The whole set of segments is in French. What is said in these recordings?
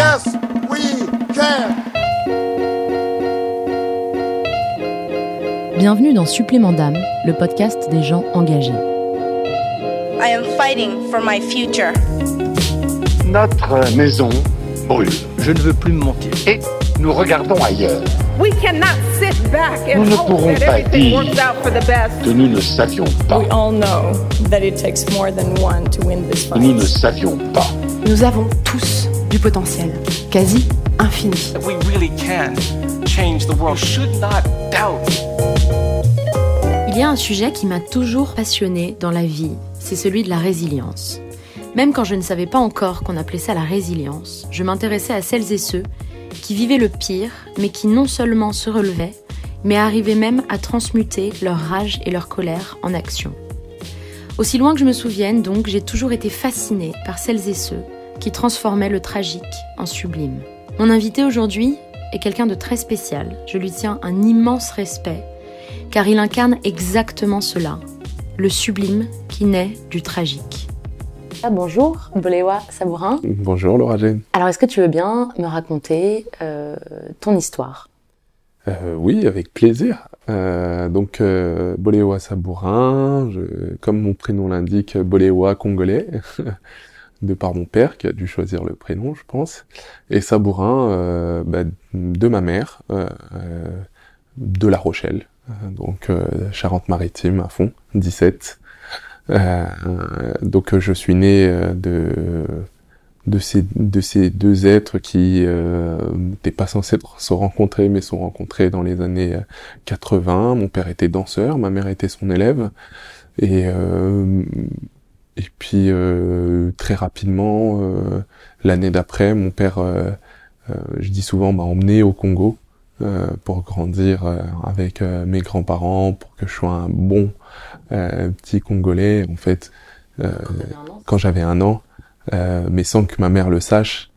Yes, we can. Bienvenue dans Supplément d'âme, le podcast des gens engagés. I am fighting for my future. Notre maison brûle Je ne veux plus me mentir. et nous regardons ailleurs. We cannot sit back and Nous ne hope pourrons that pas everything dire works out for the best. que nous ne savions pas. We all know that it takes more than one to win this que Nous ne fight. savions pas. Nous avons tous du potentiel, quasi infini. We really can change the world. Should not doubt. Il y a un sujet qui m'a toujours passionné dans la vie, c'est celui de la résilience. Même quand je ne savais pas encore qu'on appelait ça la résilience, je m'intéressais à celles et ceux qui vivaient le pire, mais qui non seulement se relevaient, mais arrivaient même à transmuter leur rage et leur colère en action. Aussi loin que je me souvienne, donc, j'ai toujours été fascinée par celles et ceux qui transformaient le tragique en sublime. Mon invité aujourd'hui est quelqu'un de très spécial. Je lui tiens un immense respect, car il incarne exactement cela, le sublime qui naît du tragique. Ah, bonjour, Boléwa Sabourin. Bonjour Laura Jane. Alors, est-ce que tu veux bien me raconter euh, ton histoire? Euh, oui, avec plaisir. Euh, donc, euh, Boléwa Sabourin, je, comme mon prénom l'indique, Boléwa congolais, de par mon père qui a dû choisir le prénom, je pense. Et Sabourin, euh, bah, de ma mère, euh, euh, de La Rochelle, donc Charente-Maritime à fond, 17. Euh, donc je suis né de de ces de ces deux êtres qui n'étaient pas censés se rencontrer mais sont rencontrés dans les années euh, 80. Mon père était danseur, ma mère était son élève et et puis euh, très rapidement euh, l'année d'après, mon père, euh, euh, je dis souvent, m'a emmené au Congo euh, pour grandir euh, avec euh, mes grands-parents, pour que je sois un bon euh, petit Congolais. En fait, euh, quand j'avais un an, euh, mais sans que ma mère le sache.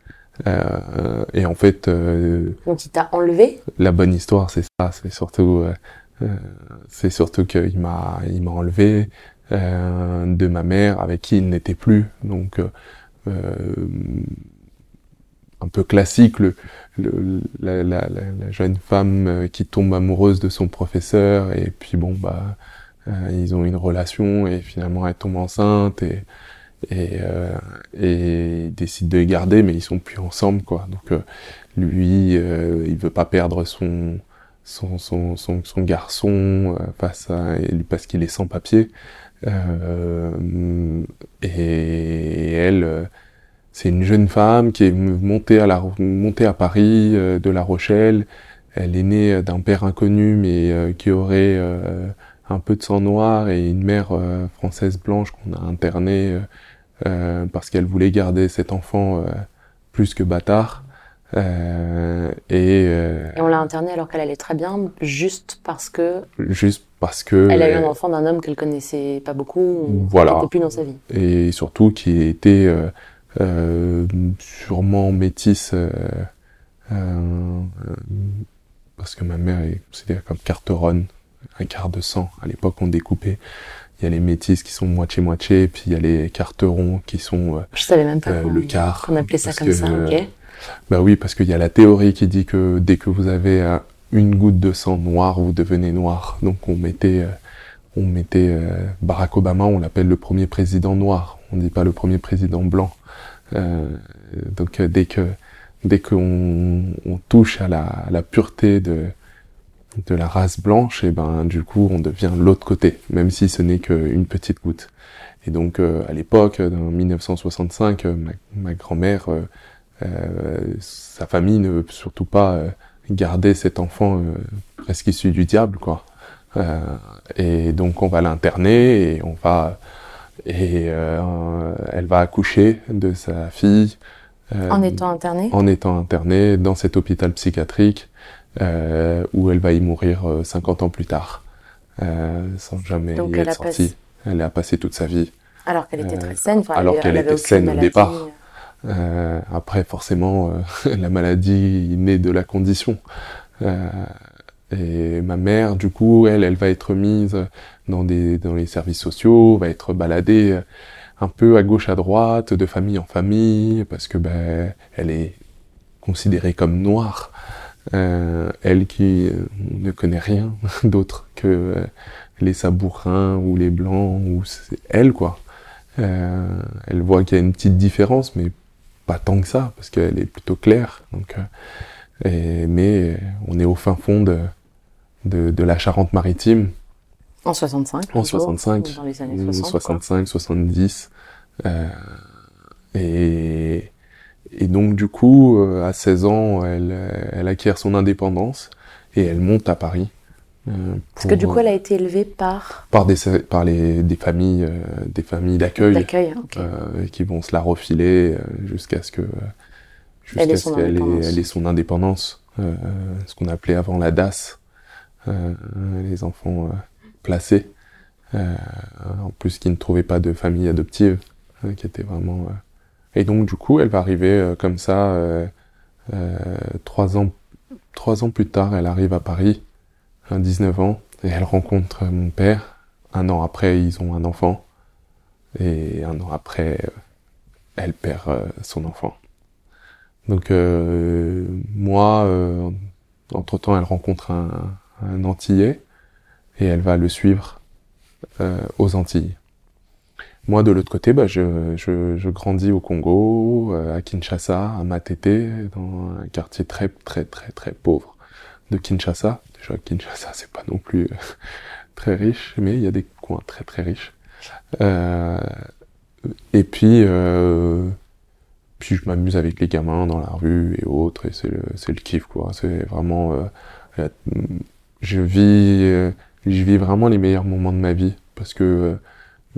Euh, et en fait, euh, Donc, il t'a enlevé? la bonne histoire, c'est ça. C'est surtout, c'est surtout qu'il m'a, il m'a enlevé euh, de ma mère, avec qui il n'était plus. Donc, euh, euh, un peu classique, le, le- la, la- la- jeune femme qui tombe amoureuse de son professeur, et puis bon, bah, ils ont une relation, et finalement elle tombe enceinte, et et, euh, et de les garder, mais ils sont plus ensemble, quoi. Donc euh, lui, euh, il veut pas perdre son son son son, garçon face à parce qu'il est sans papier. Euh, et elle, euh, c'est une jeune femme qui est montée à la montée à Paris euh, de La Rochelle. Elle est née d'un père inconnu, mais qui aurait un peu de sang noir et une mère française blanche qu'on a internée parce qu'elle voulait garder cet enfant plus que bâtard. Euh, et euh, Et on l'a internée alors qu'elle allait très bien, juste parce que juste parce que elle a eu euh, un enfant d'un homme qu'elle connaissait pas beaucoup, ou Voilà. qui n'était plus dans sa vie. et surtout qui était euh, sûrement métisse parce que ma mère est considérée comme carteronne, un quart de sang. À l'époque, on découpait. Il y a les métisses qui sont moitié-moitié, puis il y a les carterons qui sont euh, Je savais même pas Euh, qu'on le quart, qu'on appelait ça comme que, ça, ok Bah oui, parce qu'il y a la théorie qui dit que dès que vous avez euh, une goutte de sang noir, vous devenez noir. Donc on mettait, euh, on mettait euh, Barack Obama, on l'appelle le premier président noir. On dit pas le premier président blanc. Euh, donc dès que dès qu'on on touche à la, à la pureté de de la race blanche, et ben du coup on devient l'autre côté, même si ce n'est qu'une petite goutte. Et donc à l'époque, en 1965, euh, ma, grand-mère sa famille ne veut surtout pas euh, garder cet enfant euh, presque issu du diable, quoi. Euh, et donc on va l'interner et on va et euh, elle va accoucher de sa fille. euh, en étant internée? En étant internée dans cet hôpital psychiatrique euh, où elle va y mourir 50 ans plus tard, sans jamais Donc y être sortie. Elle a passé toute sa vie. Alors qu'elle était très saine. Enfin, alors qu'elle était saine maladie. au départ. Euh, après, forcément, euh, la maladie naît de la condition. Euh, et ma mère, du coup, elle, elle va être mise dans des dans les services sociaux, va être baladée un peu à gauche à droite, de famille en famille, parce que ben elle est considérée comme noire. Euh, elle qui ne connaît rien d'autre que les sabourins ou les blancs ou elle quoi. Euh, elle voit qu'il y a une petite différence, mais pas tant que ça, parce qu'elle est plutôt claire. Donc, euh, et, mais on est au fin fond de, de, de la Charente-Maritime. En 65 En 65. Dans les années 60. 65, 70. Euh, et, et donc, du coup, euh, à 16 ans, elle, elle acquiert son indépendance et elle monte à Paris. Euh, Parce que du coup, elle a été élevée par par des par les des familles euh, des familles d'accueil okay. euh, qui vont se la refiler jusqu'à ce que jusqu'à ce qu'elle ait, elle ait son indépendance ce qu'on appelait avant la DAS les enfants placés en plus qui ne trouvaient pas de famille adoptive qui était vraiment et donc du coup elle va arriver comme ça trois ans trois ans plus tard elle arrive à Paris à 19 ans, et elle rencontre mon père. Un an après, ils ont un enfant. Et un an après, elle perd euh, son enfant. Donc euh, moi, euh, entre-temps, elle rencontre un, un, Antillais, et elle va le suivre aux Antilles. Moi, de l'autre côté, bah, je, grandis au Congo, à Kinshasa, à Matete, dans un quartier très, très, très, très pauvre de Kinshasa. Déjà, Kinshasa, c'est pas non plus très riche, mais il y a des coins très très riches. Euh, et puis, euh, puis je m'amuse avec les gamins dans la rue et autres, et c'est le, c'est kiff, quoi. C'est vraiment, euh, je vis, je vis vraiment les meilleurs moments de ma vie, parce que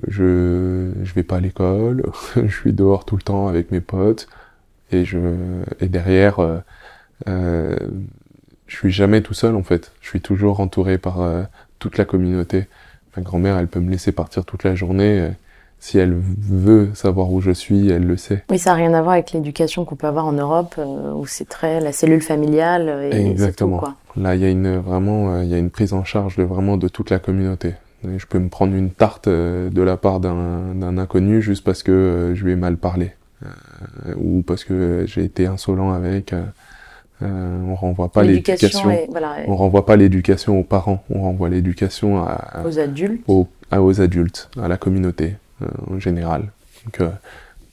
je, je vais pas à l'école, je suis dehors tout le temps avec mes potes, et je, et derrière, euh, je suis jamais tout seul en fait. Je suis toujours entouré par euh, toute la communauté. Ma grand-mère, elle peut me laisser partir toute la journée. Euh, si elle veut savoir où je suis, elle le sait. Oui, ça n'a rien à voir avec l'éducation qu'on peut avoir en Europe, euh, où c'est très la cellule familiale. Et Exactement. Tout, quoi. Là, il y a une vraiment, il y a une prise en charge de vraiment de toute la communauté. Et je peux me prendre une tarte de la part d'un inconnu juste parce que je lui ai mal parlé, ou parce que j'ai été insolent avec. Euh, on renvoie pas l'éducation. Voilà, on renvoie pas l'éducation aux parents. On renvoie l'éducation à, aux adultes. Aux, à, aux adultes, à la communauté euh, en général. Donc, euh,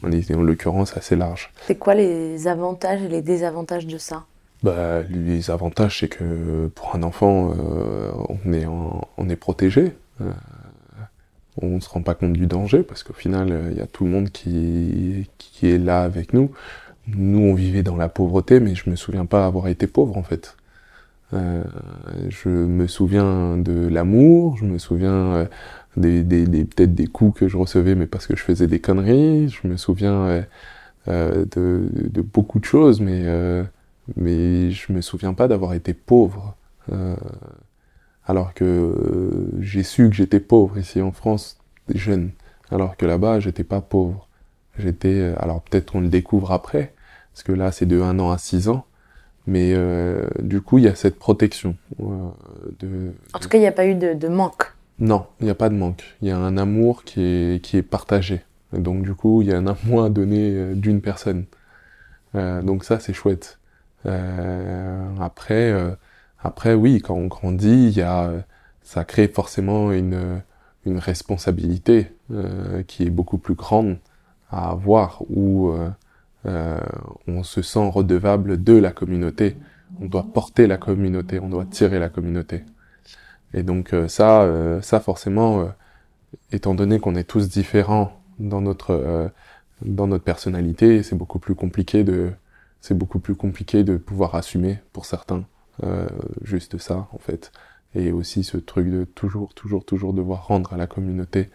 on est en l'occurrence assez large. C'est quoi les avantages et les désavantages de ça? Bah, les avantages, c'est que pour un enfant, on est en, on est protégé. on ne se rend pas compte du danger parce qu'au final, il y a tout le monde qui, qui est là avec nous nous on vivait dans la pauvreté mais je me souviens pas avoir été pauvre en fait. Euh, je me souviens de l'amour je me souviens euh, des, des, des peut-être des coups que je recevais mais parce que je faisais des conneries. Je me souviens euh, de, beaucoup de choses mais mais je me souviens pas d'avoir été pauvre. Alors que j'ai su que j'étais pauvre ici en France jeune. Alors que là-bas j'étais pas pauvre. J'étais, alors peut-être qu'on le découvre après, parce que là c'est de 1 an à 6 ans, mais euh, du coup il y a cette protection. Euh, de, en tout cas il n'y a pas eu de, de manque. Non, il n'y a pas de manque. Il y a un amour qui est, qui est partagé. Et donc du coup il y a un amour à donner d'une personne. Euh, donc ça c'est chouette. après, après oui, quand on grandit, il y a, ça crée forcément une, une responsabilité qui est beaucoup plus grande à avoir où euh, euh, on se sent redevable de la communauté. On doit porter la communauté, on doit tirer la communauté. Et donc euh, ça, euh, ça forcément, euh, étant donné qu'on est tous différents dans notre euh, dans notre personnalité, c'est beaucoup plus compliqué de c'est beaucoup plus compliqué de pouvoir assumer pour certains juste ça en fait. Et aussi ce truc de toujours toujours toujours devoir rendre à la communauté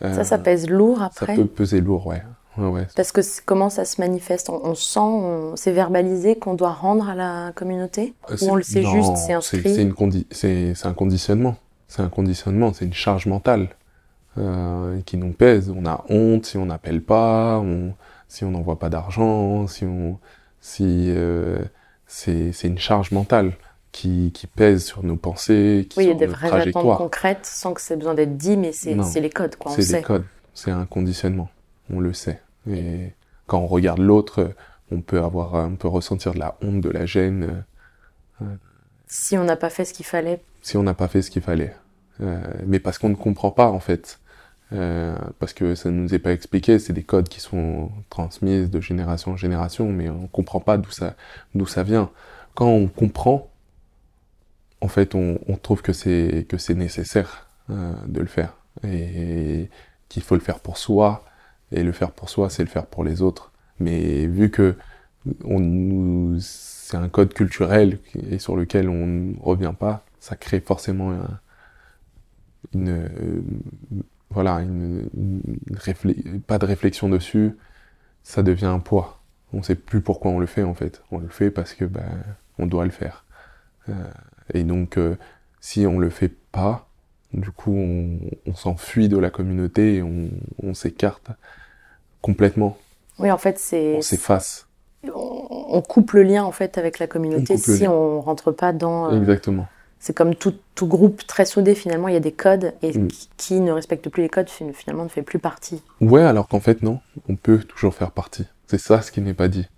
ça, ça pèse lourd Ça après peut peser lourd, ouais. Ouais, ouais. Parce que comment ça se manifeste? On, on sent, on- c'est verbalisé qu'on doit rendre à la communauté? Euh, Ou on le sait non, juste, c'est inscrit? C'est une condi- c'est c'est un conditionnement. C'est un conditionnement, c'est une charge mentale euh, qui nous pèse. On a honte si on n'appelle pas, on, si on n'envoie pas d'argent, si on, si euh, c'est c'est une charge mentale qui, qui pèse sur nos pensées, qui Oui, il y a des vraies attentes concrètes sans que c'est besoin d'être dit, mais c'est les codes, quoi. On C'est sait. des codes, c'est un conditionnement, on le sait. Et quand on regarde l'autre, on peut avoir, on peut ressentir de la honte, de la gêne. euh, Si on n'a pas fait ce qu'il fallait, si on n'a pas fait ce qu'il fallait. Euh, mais parce qu'on ne comprend pas en fait. Euh, parce que ça ne nous est pas expliqué, c'est des codes qui sont transmis de génération en génération, mais on comprend pas d'où ça, d'où ça vient. Quand on comprend, en fait, on, on trouve que c'est que c'est nécessaire euh, de le faire et qu'il faut le faire pour soi. Et le faire pour soi, c'est le faire pour les autres. Mais vu que c'est un code culturel et sur lequel on ne revient pas, ça crée forcément un- une, euh, voilà, pas de réflexion dessus, ça devient un poids. On sait plus pourquoi on le fait en fait. On le fait parce que ben on doit le faire. Euh, et donc euh, si on le fait pas, du coup on, s'enfuit de la communauté et on s'écarte complètement. oui, en fait, c'est On s'efface. on, on coupe le lien en fait avec la communauté On si on rentre pas dans. euh, Exactement. c'est comme tout, tout groupe très soudé finalement, il y a des codes et Mm. qui, qui ne respecte plus les codes fin- finalement ne fait plus partie. Ouais, alors qu'en fait, non, on peut toujours faire partie. C'est ça ce qui n'est pas dit.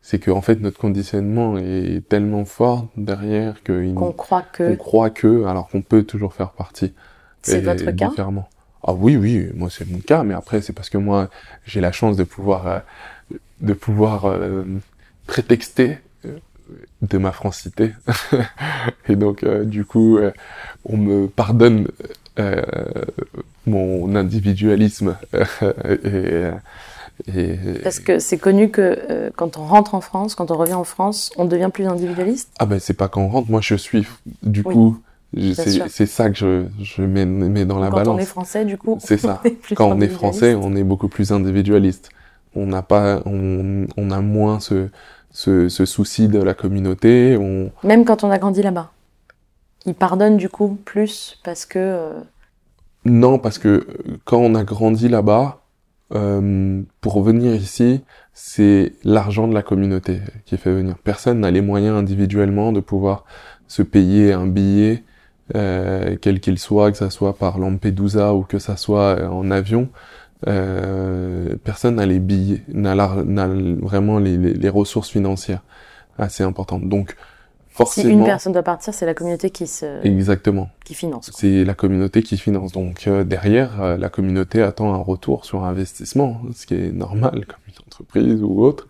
C'est que en fait, notre conditionnement est tellement fort derrière Qu'on croit que qu'on croit que, alors qu'on peut toujours faire partie. c'est votre cas? Différemment. Ah oui, oui, moi c'est mon cas, mais après c'est parce que moi j'ai la chance de pouvoir euh, de pouvoir euh, prétexter euh, de ma francité. et donc euh, du coup, euh, on me pardonne euh, mon individualisme et, et Parce que c'est connu que euh, quand on rentre en France, quand on revient en France, on devient plus individualiste? ah ben c'est pas quand on rentre, moi je suis du Oui, coup c'est ça que je je mets, mets dans la quand balance. on est français, du coup, C'est ça. Quand on est français, on est beaucoup plus individualiste. On n'a pas, on, on a moins ce, ce, ce souci de la communauté. On, Même quand on a grandi là-bas. Ils pardonnent du coup plus parce que euh, non, parce que euh, quand on a grandi là-bas, euh, pour venir ici, c'est l'argent de la communauté qui fait venir. Personne n'a les moyens individuellement de pouvoir se payer un billet, euh, quel qu'il soit, que ça soit par Lampedusa ou que ça soit euh, en avion. Euh, personne n'a les billets, n'a vraiment les, les, les ressources financières assez importantes. Donc, si forcément, une personne doit partir, c'est la communauté qui, se, exactement. qui finance. C'est la communauté qui finance. Donc euh, derrière, euh, la communauté attend un retour sur investissement, ce qui est normal comme une entreprise ou autre.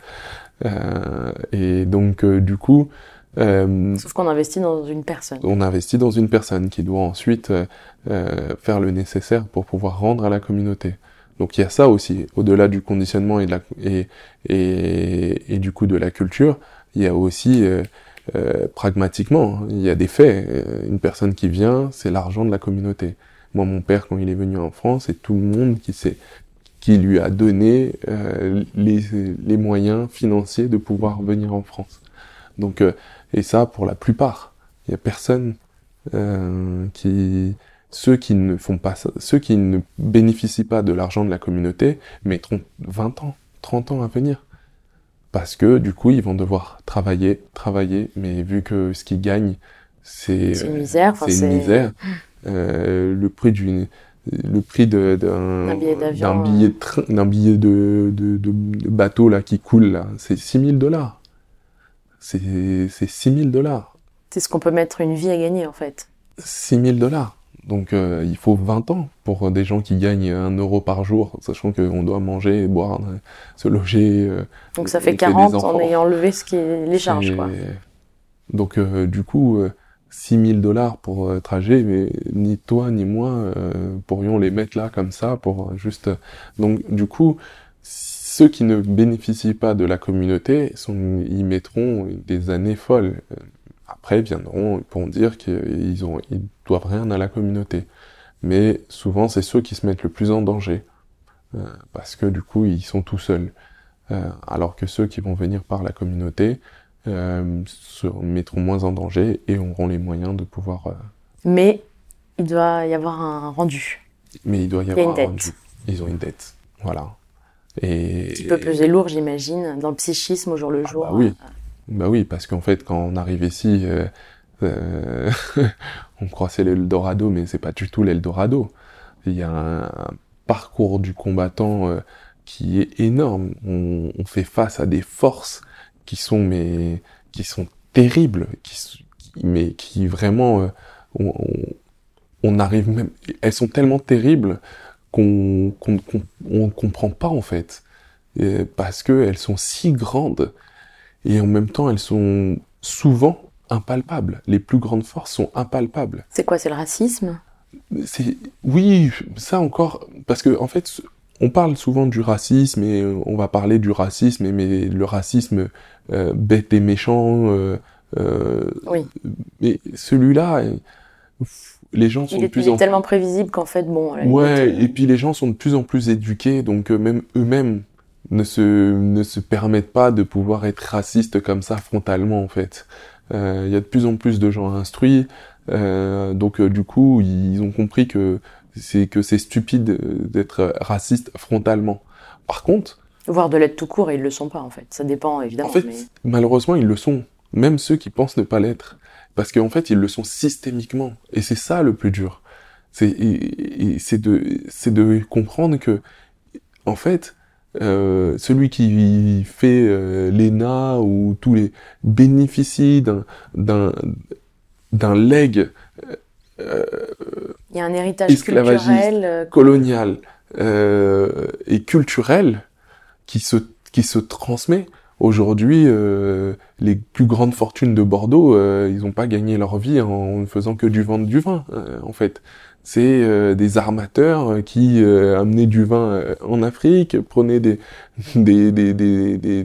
Euh, et donc du coup, euh, Sauf qu'on investit dans une personne. on investit dans une personne qui doit ensuite euh, euh, faire le nécessaire pour pouvoir rendre à la communauté. Donc il y a ça aussi, au-delà du conditionnement et, de la, et, et, et du coup de la culture, il y a aussi euh, euh, pragmatiquement, hein, il y a des faits. Une personne qui vient, c'est l'argent de la communauté. Moi, mon père, quand il est venu en France, c'est tout le monde qui s'est qui lui a donné euh, les, les moyens financiers de pouvoir venir en France. Donc, euh, et ça, pour la plupart, il y a personne euh, qui, ceux qui ne font pas ça, ceux qui ne bénéficient pas de l'argent de la communauté mettront 20 ans, 30 ans à venir. Parce que du coup, ils vont devoir travailler, travailler, mais vu que ce qu'ils gagnent, c'est C'est une misère. c'est une misère. Euh, le prix d'une le prix d'un D'un billet d'un billet de train d'un billet de, de, de, de bateau là qui coule là c'est 6000 dollars c'est c'est 6000 dollars C'est ce qu'on peut mettre une vie à gagner en fait. 6000 dollars donc euh, il faut 20 ans pour des gens qui gagnent 1 euro par jour sachant qu'on doit manger boire se loger euh, Donc ça fait fait 40 des en ayant levé ce qui est les charges. Quoi. donc euh, du coup euh, 6000 dollars pour trajet, mais ni toi ni moi pourrions les mettre là comme ça pour juste. Donc du coup, ceux qui ne bénéficient pas de la communauté sont, y mettront des années folles. Euh, Après viendront, pourront dire qu'ils ont, ils doivent rien à la communauté. mais souvent c'est ceux qui se mettent le plus en danger, euh, parce que du coup ils sont tout seuls. Euh, alors que ceux qui vont venir par la communauté euh, se mettront moins en danger et auront les moyens de pouvoir... Mais il doit y avoir un rendu. mais il doit y Il y a avoir une un rendu. Ils ont une dette. Voilà. Et, Qui peut peser lourd, j'imagine, dans le psychisme au jour le jour. bah oui. Bah oui, parce qu'en fait, quand on arrive ici, euh, euh, on croissait l'Eldorado, mais c'est pas du tout l'Eldorado. Il y a un, un parcours du combattant euh, qui est énorme. On, on fait face à des forces qui sont mais qui sont terribles, qui, mais qui vraiment on, on- on arrive même. Elles sont tellement terribles qu'on on comprend pas en fait, Et parce que elles sont si grandes et en même temps elles sont souvent impalpables. Les plus grandes forces sont impalpables. C'est quoi, c'est le racisme? C'est oui, ça encore parce que en fait on parle souvent du racisme et on va parler du racisme mais le racisme euh, bête et méchant euh, euh, Oui. mais celui-là les gens sont Il de est, plus il est en tellement prévisible qu'en fait, bon... Ouais, limite, euh, et puis les gens sont de plus en plus éduqués, donc euh, même eux-mêmes ne se, ne se permettent pas de pouvoir être racistes comme ça frontalement en fait. Euh, Il y a de plus en plus de gens instruits, euh, donc du coup ils ont compris que c'est que c'est stupide d'être raciste frontalement. Par contre, Voire de l'être tout court, et ils le sont pas, en fait. Ça dépend, évidemment. en fait, mais... malheureusement, ils le sont. Même ceux qui pensent ne pas l'être. Parce qu'en fait, ils le sont systémiquement. Et c'est ça le plus dur. C'est, de, comprendre que, en fait, euh, celui qui fait euh, l'ENA ou tous les bénéficient d'un, d'un, leg euh, Il y a un héritage culturel... euh, colonial euh, et culturel qui se qui se transmet. Aujourd'hui, euh, les plus grandes fortunes de Bordeaux, euh, ils n'ont pas gagné leur vie en ne faisant que du vendre du vin, euh, en fait. C'est euh, des armateurs euh, qui euh, amenaient du vin en Afrique, prenaient des, des, des, des, des,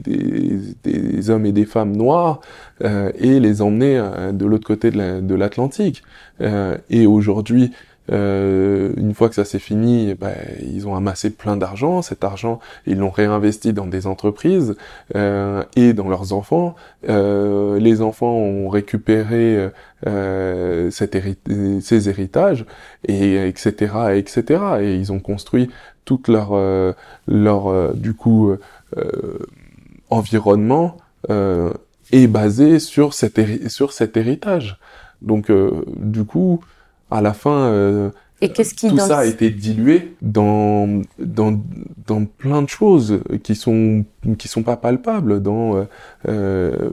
des, hommes et des femmes noirs et les emmenaient de l'autre côté de la- l'Atlantique. Euh, et aujourd'hui, euh, une fois que ça s'est fini, ben, ils ont amassé plein d'argent. Cet argent, ils l'ont réinvesti dans des entreprises euh, et dans leurs enfants. Euh, les enfants ont récupéré euh, cet ces héritages et etc etc. Et ils ont construit toute leur euh, leur euh, du coup environnement est basé sur cet sur cet héritage. Donc du coup à la fin, euh, Et qu'est-ce qui, tout dans ça a été dilué dans, dans, dans plein de choses qui sont, qui sont pas palpables, dans, euh, euh,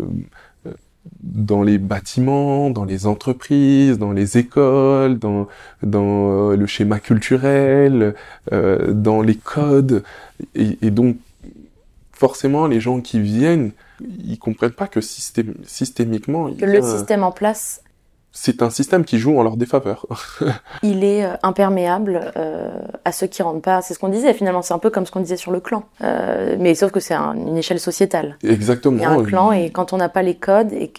dans les bâtiments, dans les entreprises, dans les écoles, dans, dans le schéma culturel, euh, dans les codes. Et, et donc, forcément, les gens qui viennent, ils comprennent pas que systém- systémiquement, il que a le un- système en place, c'est un système qui joue en leur défaveur. il est euh, imperméable euh, à ceux qui rentrent pas. C'est ce qu'on disait finalement. C'est un peu comme ce qu'on disait sur le clan, Euh, mais sauf que c'est un- une échelle sociétale. Exactement. Il y a un clan et quand on n'a pas les codes et,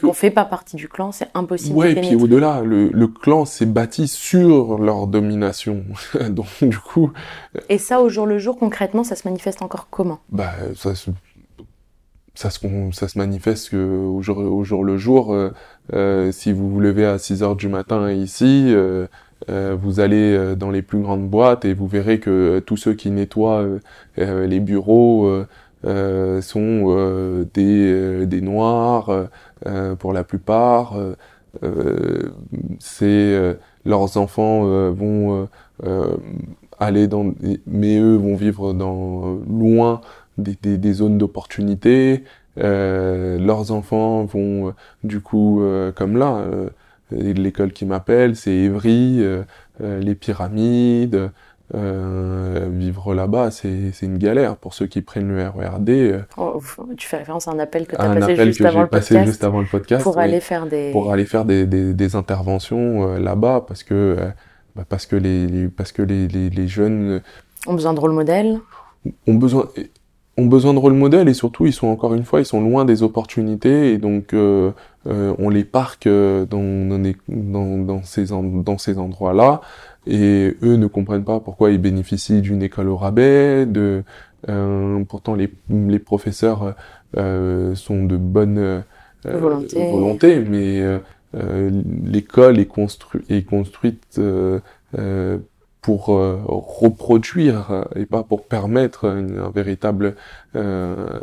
qu'on fait pas partie du clan, c'est impossible. Ouais, de et puis au-delà, le, le clan s'est bâti sur leur domination. Donc du coup, Et ça, au jour le jour, concrètement, ça se manifeste encore comment? Bah ça se ça se con- ça se manifeste que au jour, au jour le jour. euh, euh, si vous vous levez à 6 heures du matin ici, euh, euh, vous allez euh, dans les plus grandes boîtes et vous verrez que euh, tous ceux qui nettoient euh, euh, les bureaux euh, euh, sont euh, des euh, des noirs euh, euh, pour la plupart. euh, euh, c'est euh, leurs enfants euh, vont euh, euh, aller dans mais eux vont vivre dans loin des, des, des zones d'opportunité euh, leurs enfants vont euh, du coup euh, comme là euh, l'école qui m'appelle c'est Évry les pyramides euh, vivre là-bas c'est c'est une galère pour ceux qui prennent le RERD Oh, Tu fais référence à un appel que tu as un passé appel juste que avant j'ai le passé podcast juste avant le podcast pour aller faire des. pour aller faire des, des, des interventions là-bas parce que bah, parce que les, les- parce que les, les, les jeunes ont besoin de rôle modèle. ont besoin ont besoin de rôle modèle et surtout ils sont encore une fois ils sont loin des opportunités et donc euh, euh, on les parque euh, dans, dans, dans, ces, dans ces endroits-là et eux ne comprennent pas pourquoi ils bénéficient d'une école au rabais, de euh, pourtant les, les professeurs euh, sont de bonne euh, Volonté. volonté, mais l'école est, constru est construite euh, euh, pour euh, reproduire euh, et pas pour permettre une, un véritable euh,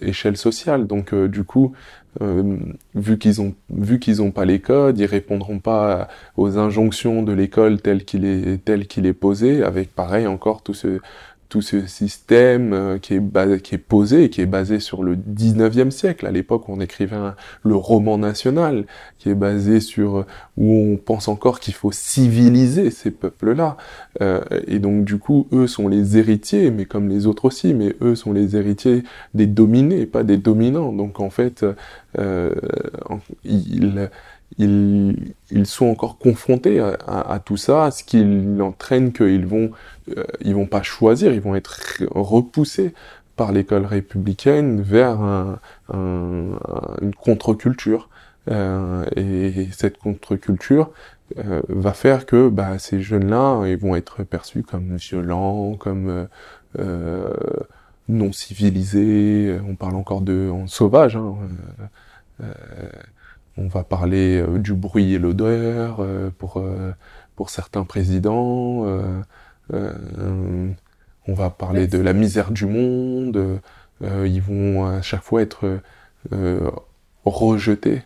échelle sociale. Donc du coup, euh, vu qu'ils ont vu qu'ils ont pas les codes, ils répondront pas aux injonctions de l'école tel qu'il est tel qu'il est posé, avec pareil encore tout ce tout ce système euh, qui est posé, qui est basé sur le 19e siècle, à l'époque on écrivait le roman national, qui est basé sur où on pense encore qu'il faut civiliser ces peuples-là. Euh, et donc du coup, eux sont les héritiers, mais comme les autres aussi, mais eux sont les héritiers des dominés, pas des dominants. Donc en fait, euh, ils, sont encore confrontés à, tout ça, ce qui entraîne qu'ils vont, euh, ils vont pas choisir, ils vont être repoussés par l'école républicaine vers un, un- un- une contre-culture. Euh, et cette contre-culture euh, va faire que bah, ces jeunes-là, ils vont être perçus comme violents, comme euh, euh, non civilisés. On parle encore de en sauvage. Hein, euh, euh, on va parler du bruit et l'odeur pour pour certains présidents. Euh, on va parler de la misère du monde. euh, ils vont à chaque fois être euh, rejetés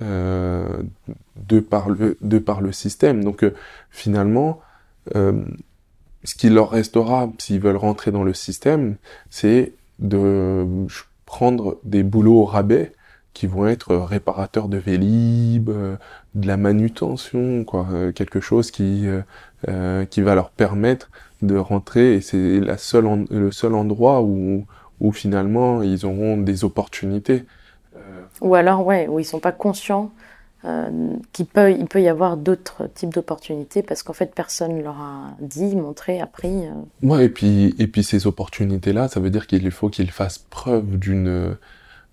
de par le de par le système. Donc finalement, ce qui leur restera s'ils veulent rentrer dans le système, c'est de prendre des boulots au rabais qui vont être réparateurs de Vélib, de la manutention, quoi, quelque chose qui euh, euh, qui va leur permettre de rentrer et c'est la seule en- le seul endroit où où finalement ils auront des opportunités. Ou alors, ouais, où ils sont pas conscients euh, qu'il peut, il peut y avoir d'autres types d'opportunités parce qu'en fait, personne leur a dit, montré, appris. euh. Ouais, et puis, et puis ces opportunités-là, ça veut dire qu'il faut qu'ils fassent preuve d'une,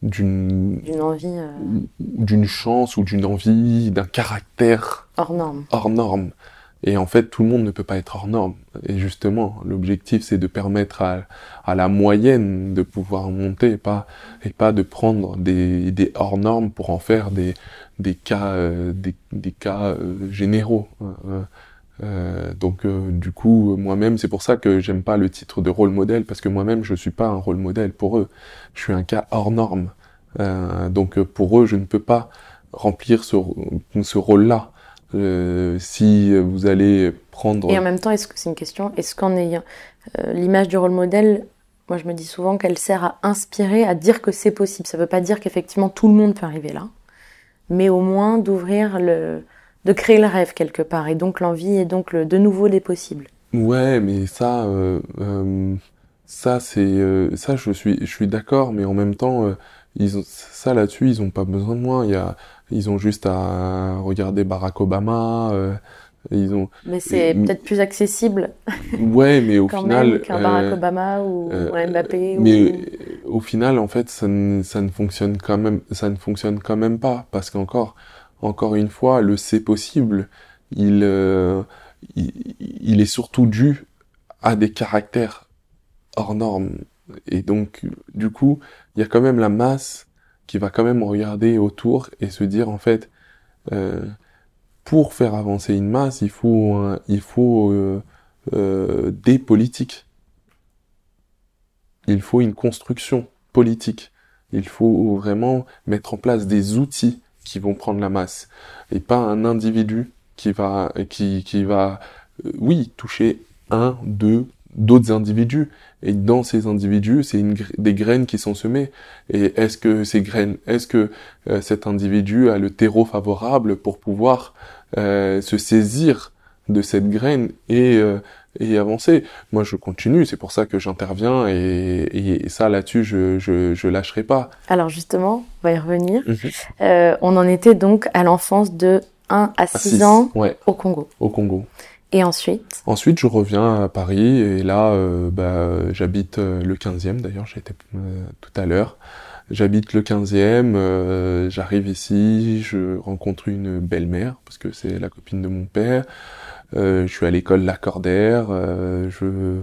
d'une, d'une envie euh, d'une chance ou d'une envie, d'un caractère hors norme. hors norme. Et en fait, tout le monde ne peut pas être hors norme. Et justement, l'objectif, c'est de permettre à, à la moyenne de pouvoir monter, et pas, et pas de prendre des, des hors normes pour en faire des, des cas, euh, des, des cas euh, généraux. Euh, euh, donc, euh, du coup, moi-même, c'est pour ça que j'aime pas le titre de rôle modèle, parce que moi-même, je suis pas un rôle modèle pour eux. Je suis un cas hors norme. Euh, donc, euh, pour eux, je ne peux pas remplir ce, ce rôle-là. Euh, si vous allez prendre... Et en même temps, est-ce que c'est une question Est-ce qu'en ayant euh, l'image du rôle modèle, moi je me dis souvent qu'elle sert à inspirer, à dire que c'est possible. Ça veut pas dire qu'effectivement tout le monde peut arriver là, mais au moins d'ouvrir le, de créer le rêve quelque part, et donc l'envie, et donc le, de nouveau les possibles. Ouais, mais ça, euh, ça c'est, ça je suis, je suis d'accord, mais en même temps, ils ont, ça là-dessus, ils ont pas besoin de moi. Il y a, ils ont juste à regarder Barack Obama. euh, ils ont, Mais c'est peut-être plus accessible ouais, mais au quand final, même qu'un Barack euh, Obama ou euh, un Mbappé. mais ou... euh, au final, en fait, ça ne, ça ne fonctionne quand même, ça ne fonctionne quand même pas, parce qu'encore, encore une fois, le c'est possible, il, euh, il, il est surtout dû à des caractères hors normes. Et donc, du coup, il y a quand même la masse qui va quand même regarder autour et se dire, en fait, euh, pour faire avancer une masse, il faut, il faut euh, euh, des politiques. Il faut une construction politique. Il faut vraiment mettre en place des outils qui vont prendre la masse et pas un individu qui va qui qui va euh, oui toucher un deux d'autres individus et dans ces individus c'est des graines qui sont semées et est-ce que ces graines est-ce que euh, cet individu a le terreau favorable pour pouvoir euh, se saisir de cette graine et euh, et avancer? Moi, je continue, c'est pour ça que j'interviens et, et, et ça, là-dessus, je, je, je lâcherai pas. Alors justement, on va y revenir. Mhm. On en était donc à l'enfance de 1 à 6, six, ans Ouais, au Congo. au Congo. Et ensuite? Ensuite, je reviens à Paris et là, euh, bah, j'habite euh, le 15e. D'ailleurs, j'étais euh, tout à l'heure. J'habite le 15e, euh, j'arrive ici, je rencontre une belle-mère, parce que c'est la copine de mon père. Je suis à l'école Lacordaire, je...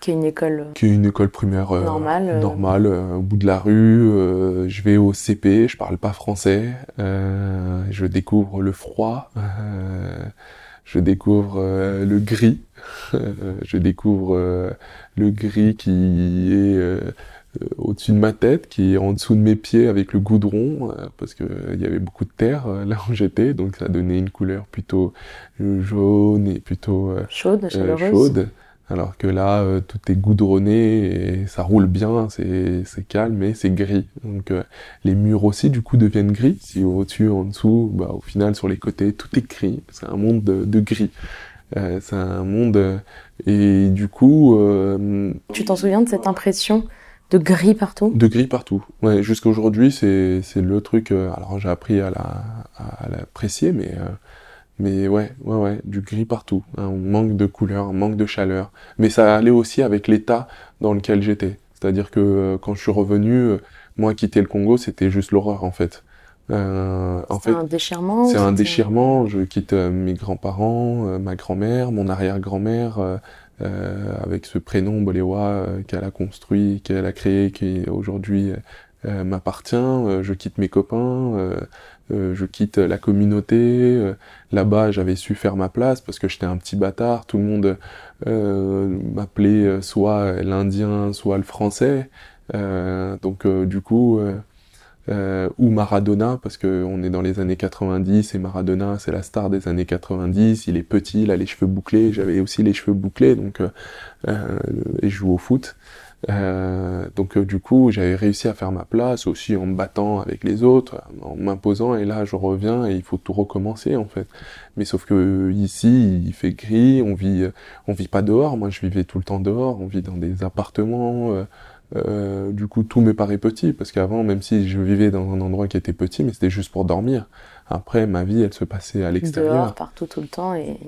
Qui est une école qui est une école primaire Normale, normale, au bout de la rue. je vais au CP, je parle pas français. je découvre le froid. Je découvre euh, le gris. je découvre euh, le gris qui est euh, au-dessus de ma tête, qui est en dessous de mes pieds avec le goudron, parce que euh, il y avait beaucoup de terre là où j'étais, donc ça donnait une couleur plutôt jaune et plutôt chaude, chaleureuse. chaude. Alors que là, euh, tout est goudronné et ça roule bien, c'est calme et c'est gris. Donc euh, les murs aussi du coup deviennent gris. Si au-dessus, en dessous, bah, au final sur les côtés, tout est gris. C'est un monde de, de gris. Euh, c'est un monde euh, et du coup euh, Tu t'en souviens de cette impression de gris partout? De gris partout. Ouais, jusqu'à aujourd'hui, c'est c'est le truc. euh, alors j'ai appris à la à l'apprécier, mais euh, mais ouais, ouais, ouais, du gris partout. Un manque de couleur, un manque de chaleur. Mais ça allait aussi avec l'état dans lequel j'étais. C'est-à-dire que euh, quand je suis revenu, euh, moi quitter le Congo, c'était juste l'horreur en fait. Euh, en C'est fait, un déchirement c'est un déchirement. Je quitte euh, mes grands-parents, ma grand-mère, mon arrière-grand-mère, avec ce prénom Boléwa qu'elle a construit, qu'elle a créé, qui aujourd'hui m'appartient. Je quitte mes copains, euh, je quitte la communauté. euh, Là-bas, j'avais su faire ma place parce que j'étais un petit bâtard. Tout le monde euh, m'appelait soit l'Indien, soit le Français. Donc du coup. ou Maradona, parce que on est dans les années 90 et Maradona c'est la star des années 90, il est petit, il a les cheveux bouclés, j'avais aussi les cheveux bouclés, donc et je joue au foot. Euh, donc euh, du coup j'avais réussi à faire ma place aussi en me battant avec les autres, en m'imposant et là je reviens et il faut tout recommencer en fait. Mais sauf que euh, ici il fait gris, on vit euh, on vit pas dehors, moi je vivais tout le temps dehors, on vit dans des appartements. euh, du coup, tout me paraît petit, parce qu'avant, même si je vivais dans un endroit qui était petit, mais c'était juste pour dormir. Après, ma vie, elle se passait à l'extérieur dehors partout tout le temps et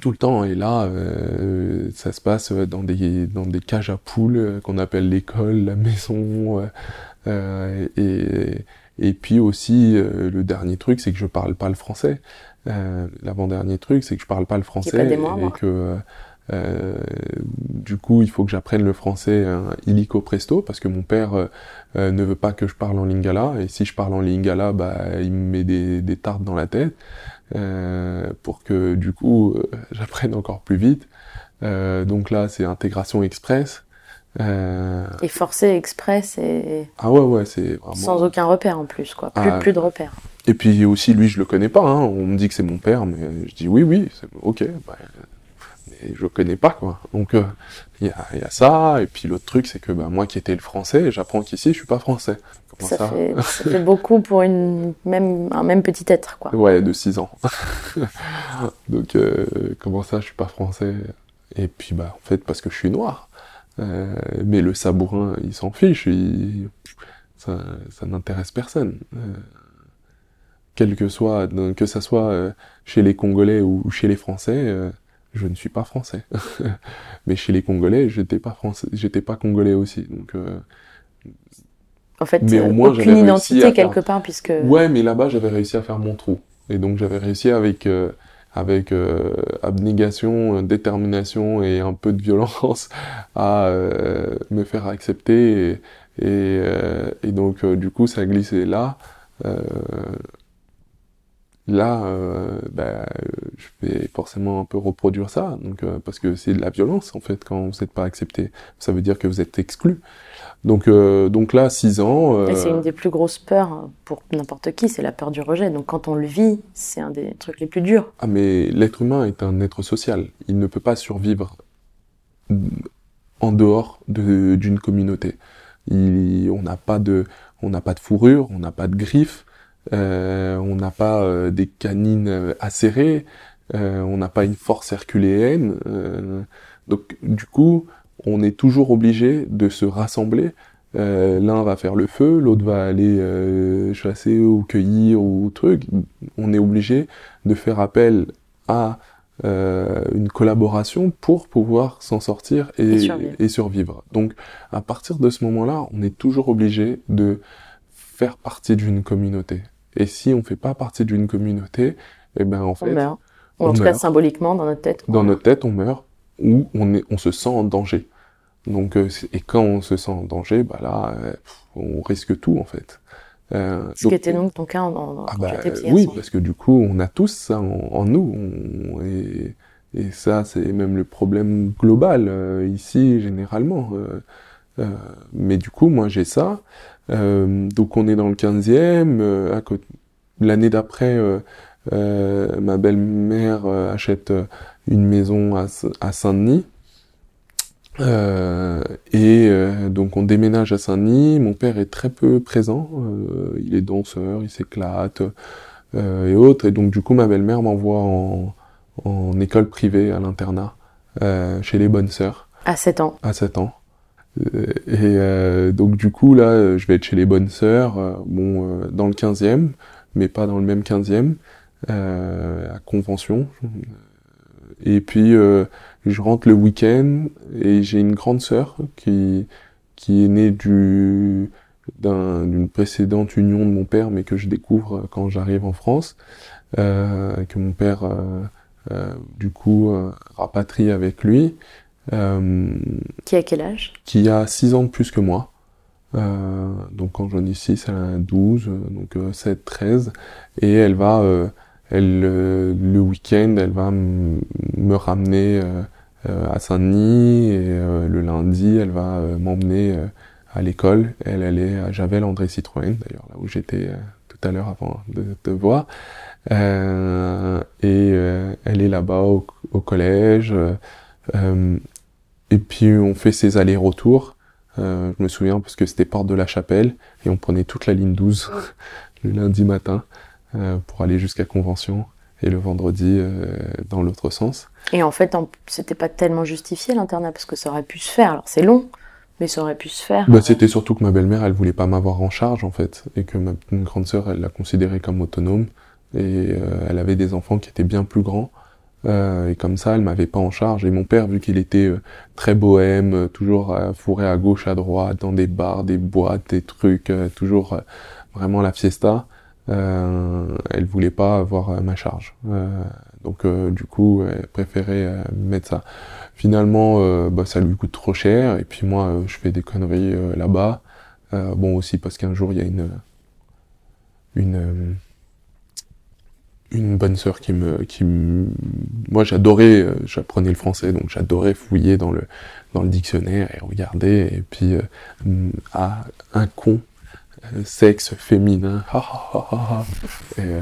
tout le temps. Et là, euh, ça se passe dans des dans des cages à poules euh, qu'on appelle l'école, la maison. euh, euh, et et puis aussi euh, le dernier truc, c'est que je parle pas le français. Euh, L'avant-dernier truc, c'est que je parle pas le français pas des et que euh, du coup, il faut que j'apprenne le français euh, illico presto parce que mon père euh, euh, ne veut pas que je parle en lingala et si je parle en lingala, bah il me met des, des tartes dans la tête euh, pour que du coup j'apprenne encore plus vite. Euh, donc là, c'est intégration express. Euh, et forcé express et ah ouais ouais, c'est vraiment. sans aucun repère en plus quoi. Plus, Ah. plus de repères. Et puis aussi, lui, je le connais pas. Hein. On me dit que c'est mon père, mais je dis oui, oui, ok. Bah, mais je connais pas, quoi. Donc euh, il y, a, il y a ça. Et puis l'autre truc, c'est que bah, moi qui étais le français, j'apprends qu'ici, je suis pas français. Ça, fait, ça fait beaucoup pour une même un même petit être quoi. Ouais, de 6 ans. Donc euh, comment ça, je suis pas français? Et puis bah en fait parce que je suis noir. Euh, mais le sabourin, il s'en fiche. Il... Ça, ça n'intéresse personne. Euh, quel que soit, que ça soit chez les Congolais ou chez les Français, je ne suis pas français. mais chez les Congolais, j'étais pas français, j'étais pas congolais aussi. Donc euh, En fait, Mais au euh, moins, aucune identité faire- quelque part puisque Ouais, mais là-bas, j'avais réussi à faire mon trou. Et donc, j'avais réussi avec, euh, avec euh, abnégation, détermination et un peu de violence à euh, me faire accepter. Et, et, euh, et donc, du coup, ça a glissé là. Euh, là, euh, bah, je vais forcément un peu reproduire ça. Donc, euh, parce que c'est de la violence, en fait, quand vous n'êtes pas accepté. Ça veut dire que vous êtes exclu. Donc, euh, donc là, 6 ans. et c'est euh, une des plus grosses peurs pour n'importe qui, c'est la peur du rejet. Donc quand on le vit, c'est un des trucs les plus durs. Ah mais l'être humain est un être social. Il ne peut pas survivre en dehors de- d'une communauté. Il- on n'a pas de, on n'a pas de fourrure, on n'a pas de griffes, euh, on n'a pas euh, des canines euh, acérées, euh, on n'a pas une force herculéenne. euh, donc du coup, on est toujours obligé de se rassembler. Euh, L'un va faire le feu, l'autre va aller euh, chasser ou cueillir ou truc. On est obligé de faire appel à euh, une collaboration pour pouvoir s'en sortir et, Et survivre. et survivre. Donc, à partir de ce moment-là, on est toujours obligé de faire partie d'une communauté. Et si on fait pas partie d'une communauté, eh ben en On fait, meurt. Ou on en tout cas meurt. symboliquement dans notre tête. dans notre tête, on meurt ou on, est, on se sent en danger. Donc, euh, et quand on se sent en danger, bah là, euh, on risque tout en fait. Euh, Ce donc- qui était donc ton cas en, en, ah bah, oui, parce que du coup, on a tous ça en, en nous. On- et, et ça, c'est même le problème global euh, ici, généralement. Euh, mais du coup, moi, j'ai ça. Euh, donc, on est dans le 15e. euh, L'année d'après, euh, ma belle-mère achète une maison à, Saint-Denis. Et donc on déménage à Saint-Denis. Mon père est très peu présent. il est danseur, il s'éclate et autres. Et donc du coup ma belle-mère m'envoie en, en école privée à l'internat chez les bonnes sœurs À 7 ans. à 7 ans. Euh, Et euh, donc du coup là, je vais être chez les bonnes sœurs, euh, bon, dans le 15e, mais pas dans le même 15e, euh, à Convention. Et puis je rentre le week-end et j'ai une grande sœur qui qui est née du d'un- d'une précédente union de mon père, mais que je découvre quand j'arrive en France, euh, que mon père euh, du coup rapatrie avec lui. Euh, Qui a quel âge? qui a 6 ans de plus que moi. Euh, donc quand j'en ai 6, elle a 12, euh, donc euh, 7, 13. Et elle va, euh, elle, euh, le week-end, elle va me ramener à Saint-Denis et le lundi, elle va m'emmener à l'école. Elle, elle est à Javel André Citroën, d'ailleurs, là où j'étais tout à l'heure avant de te voir. Euh, et elle est là-bas au, au collège. Et puis on fait ses allers-retours. Euh, je me souviens parce que c'était porte de la Chapelle et on prenait toute la ligne 12 le lundi matin euh, pour aller jusqu'à Convention et le vendredi euh, dans l'autre sens. Et en fait, c'était pas tellement justifié l'internat parce que ça aurait pu se faire. Alors c'est long, mais ça aurait pu se faire. Bah, c'était surtout que ma belle-mère, elle voulait pas m'avoir en charge en fait, et que ma grande sœur, elle l'a considérée comme autonome, et euh, elle avait des enfants qui étaient bien plus grands, euh, et comme ça, elle m'avait pas en charge. Et mon père, vu qu'il était euh, très bohème, euh, toujours euh, fourré à gauche, à droite, dans des bars, des boîtes, des trucs, euh, toujours euh, vraiment la fiesta, elle voulait pas avoir ma charge. Donc du coup, elle préférait mettre ça. Finalement, bah, ça lui coûte trop cher, et puis moi, je fais des conneries là-bas. Bon aussi parce qu'un jour, il y a une une une bonne sœur qui me qui me- moi j'adorais euh, j'apprenais le français donc j'adorais fouiller dans le dans le dictionnaire et regarder. Et puis euh, ah un con euh, sexe féminin euh,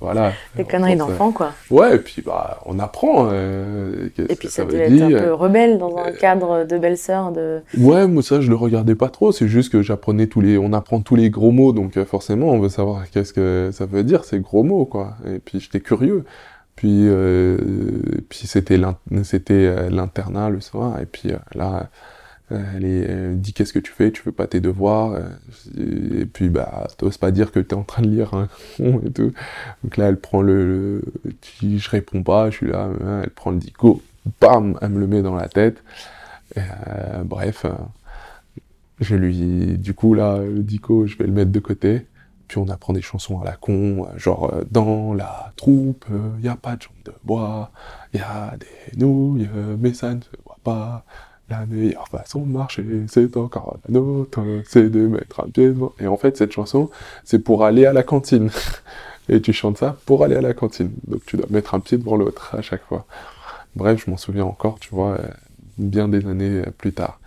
voilà Des conneries euh, d'enfants, quoi. ouais et puis bah on apprend euh, Et puis ça veut devait être un peu rebelle dans un cadre de belle-sœur. De... Ouais, moi ça je le regardais pas trop, c'est juste que j'apprenais tous les, on apprend tous les gros mots, donc euh, forcément on veut savoir qu'est-ce que ça veut dire ces gros mots quoi. Et puis j'étais curieux. Puis euh, puis c'était euh, l'internat le soir et puis euh, là euh, elle, est, elle dit qu'est-ce que tu fais, tu fais pas tes devoirs? Euh, et puis bah t'oses pas dire que t'es en train de lire un con et tout. Donc là elle prend le, le je réponds pas, je suis là, euh, elle prend le dico, bam, elle me le met dans la tête. Euh, bref, euh, je lui, du coup là, le dico, je vais le mettre de côté. Puis on apprend des chansons à la con, euh, genre euh, dans la troupe, y a pas de jambes de bois, il y a des nouilles, euh, mais ça ne se voit pas. La meilleure façon de marcher, c'est encore la nôtre, c'est de mettre un pied devant. Et en fait, cette chanson, c'est pour aller à la cantine. Et tu chantes ça pour aller à la cantine. Donc tu dois mettre un pied devant l'autre à chaque fois. Bref, je m'en souviens encore, tu vois, euh, bien des années euh, plus tard.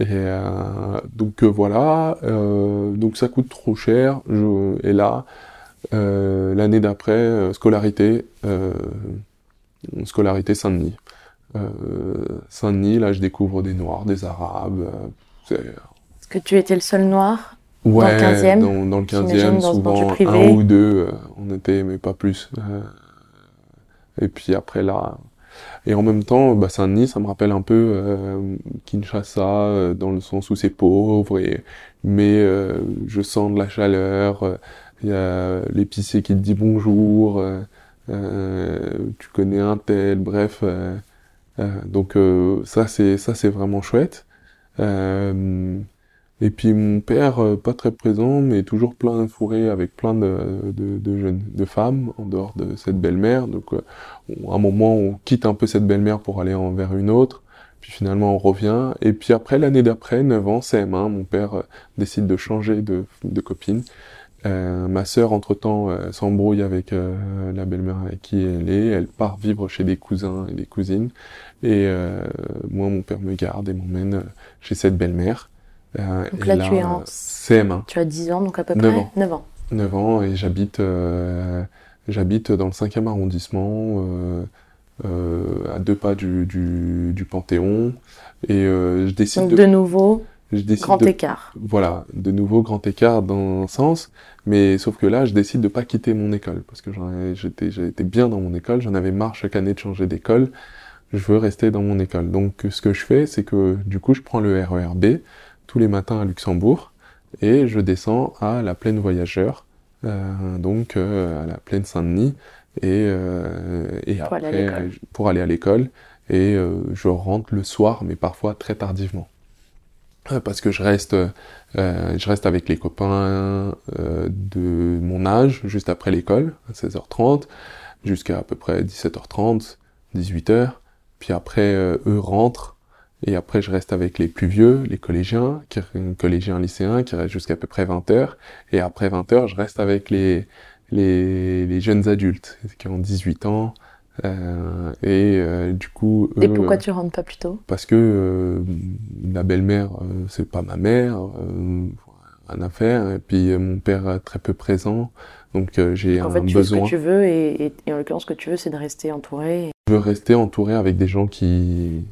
Et euh, donc voilà, donc ça coûte trop cher. Je, et là, l'année d'après, scolarité, scolarité Saint-Denis. Euh, Saint-Denis, là, je découvre des Noirs, des Arabes. euh, Est-ce que tu étais le seul noir Ouais, le 15e, dans, dans le j'imagine, 15e, dans ce banc souvent du privé. un ou deux, euh, on était, mais pas plus. Et puis après là, et en même temps, bah, Saint-Denis, ça me rappelle un peu euh, Kinshasa, euh, dans le sens où c'est pauvre, et, mais euh, je sens de la chaleur, il y a l'épicier qui te dit bonjour, tu connais un tel, bref. Donc ça c'est ça c'est vraiment chouette. et puis mon père, pas très présent, mais toujours plein fourré avec plein de, de, jeunes, de femmes en dehors de cette belle-mère. Donc à un moment, on quitte un peu cette belle-mère pour aller envers une autre. Puis finalement, on revient. Et puis après, l'année d'après, 9 ans, CM1, mon père euh, décide de changer de, copine. Euh, ma sœur, entre-temps, euh, s'embrouille avec euh, la belle-mère avec qui elle est. Elle part vivre chez des cousins et des cousines. Et moi, mon père me garde et m'emmène chez cette belle-mère. donc là, tu es en CM1. Tu as 10 ans, donc à peu près 9 ans. 9 ans. 9 ans, et j'habite j'habite dans le 5e arrondissement. Euh, à deux pas du, du, du Panthéon. Et euh, je décide Donc de... de nouveau, je décide grand de- écart. Voilà, de nouveau grand écart dans un sens, mais sauf que là, je décide de pas quitter mon école parce que j'étais bien dans mon école, j'en avais marre chaque année de changer d'école. Je veux rester dans mon école. Donc ce que je fais, c'est que du coup, je prends le RERB tous les matins à Luxembourg et je descends à la plaine voyageur, euh, donc euh, à la plaine Saint-Denis et euh, et Pour aller à après l'école. euh, pour aller à l'école et euh, je rentre le soir, mais parfois très tardivement. Parce que je reste, euh, je reste avec les copains euh, de mon âge juste après l'école, à 16h30, jusqu'à à peu près 17h30, 18h. Puis après, euh, eux rentrent. Et après, je reste avec les plus vieux, les collégiens, qui, collégiens lycéens, qui restent jusqu'à peu près 20h. Et après 20h, je reste avec les, les, les jeunes adultes, qui ont 18 ans. Euh, et euh, du coup, Et pourquoi tu rentres pas plus tôt? parce que euh, la belle-mère euh, c'est pas ma mère euh, rien à faire et puis euh, mon père très peu présent donc euh, j'ai En un fait, tu fais ce besoin. que tu veux et, et- et en l'occurrence, ce que tu veux, c'est de rester entouré. je veux rester entouré avec des gens qui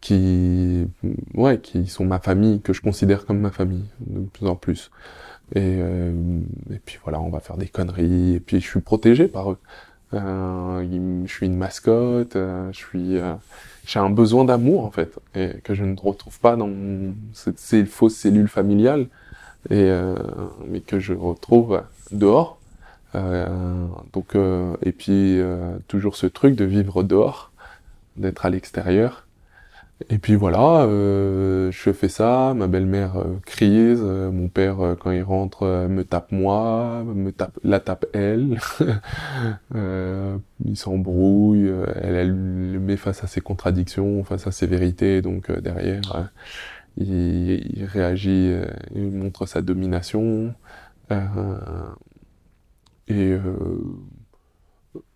qui ouais qui sont ma famille que je considère comme ma famille de plus en plus. Et euh, et puis voilà on va faire des conneries. Et puis je suis protégé par eux. Euh, je suis une mascotte je suis j'ai un besoin d'amour en fait et que je ne retrouve pas dans mon, cette, ces fausses cellules familiales et mais que je retrouve dehors donc euh, et puis euh, toujours ce truc de vivre dehors d'être à l'extérieur. Et puis voilà euh, je fais ça ma belle-mère euh, crise euh, mon père euh, quand il rentre euh, me tape moi me tape la tape elle. Euh, il s'embrouille euh, elle, elle le met face à ses contradictions face à ses vérités donc euh, derrière euh, il, il réagit euh, il montre sa domination. Euh, et euh,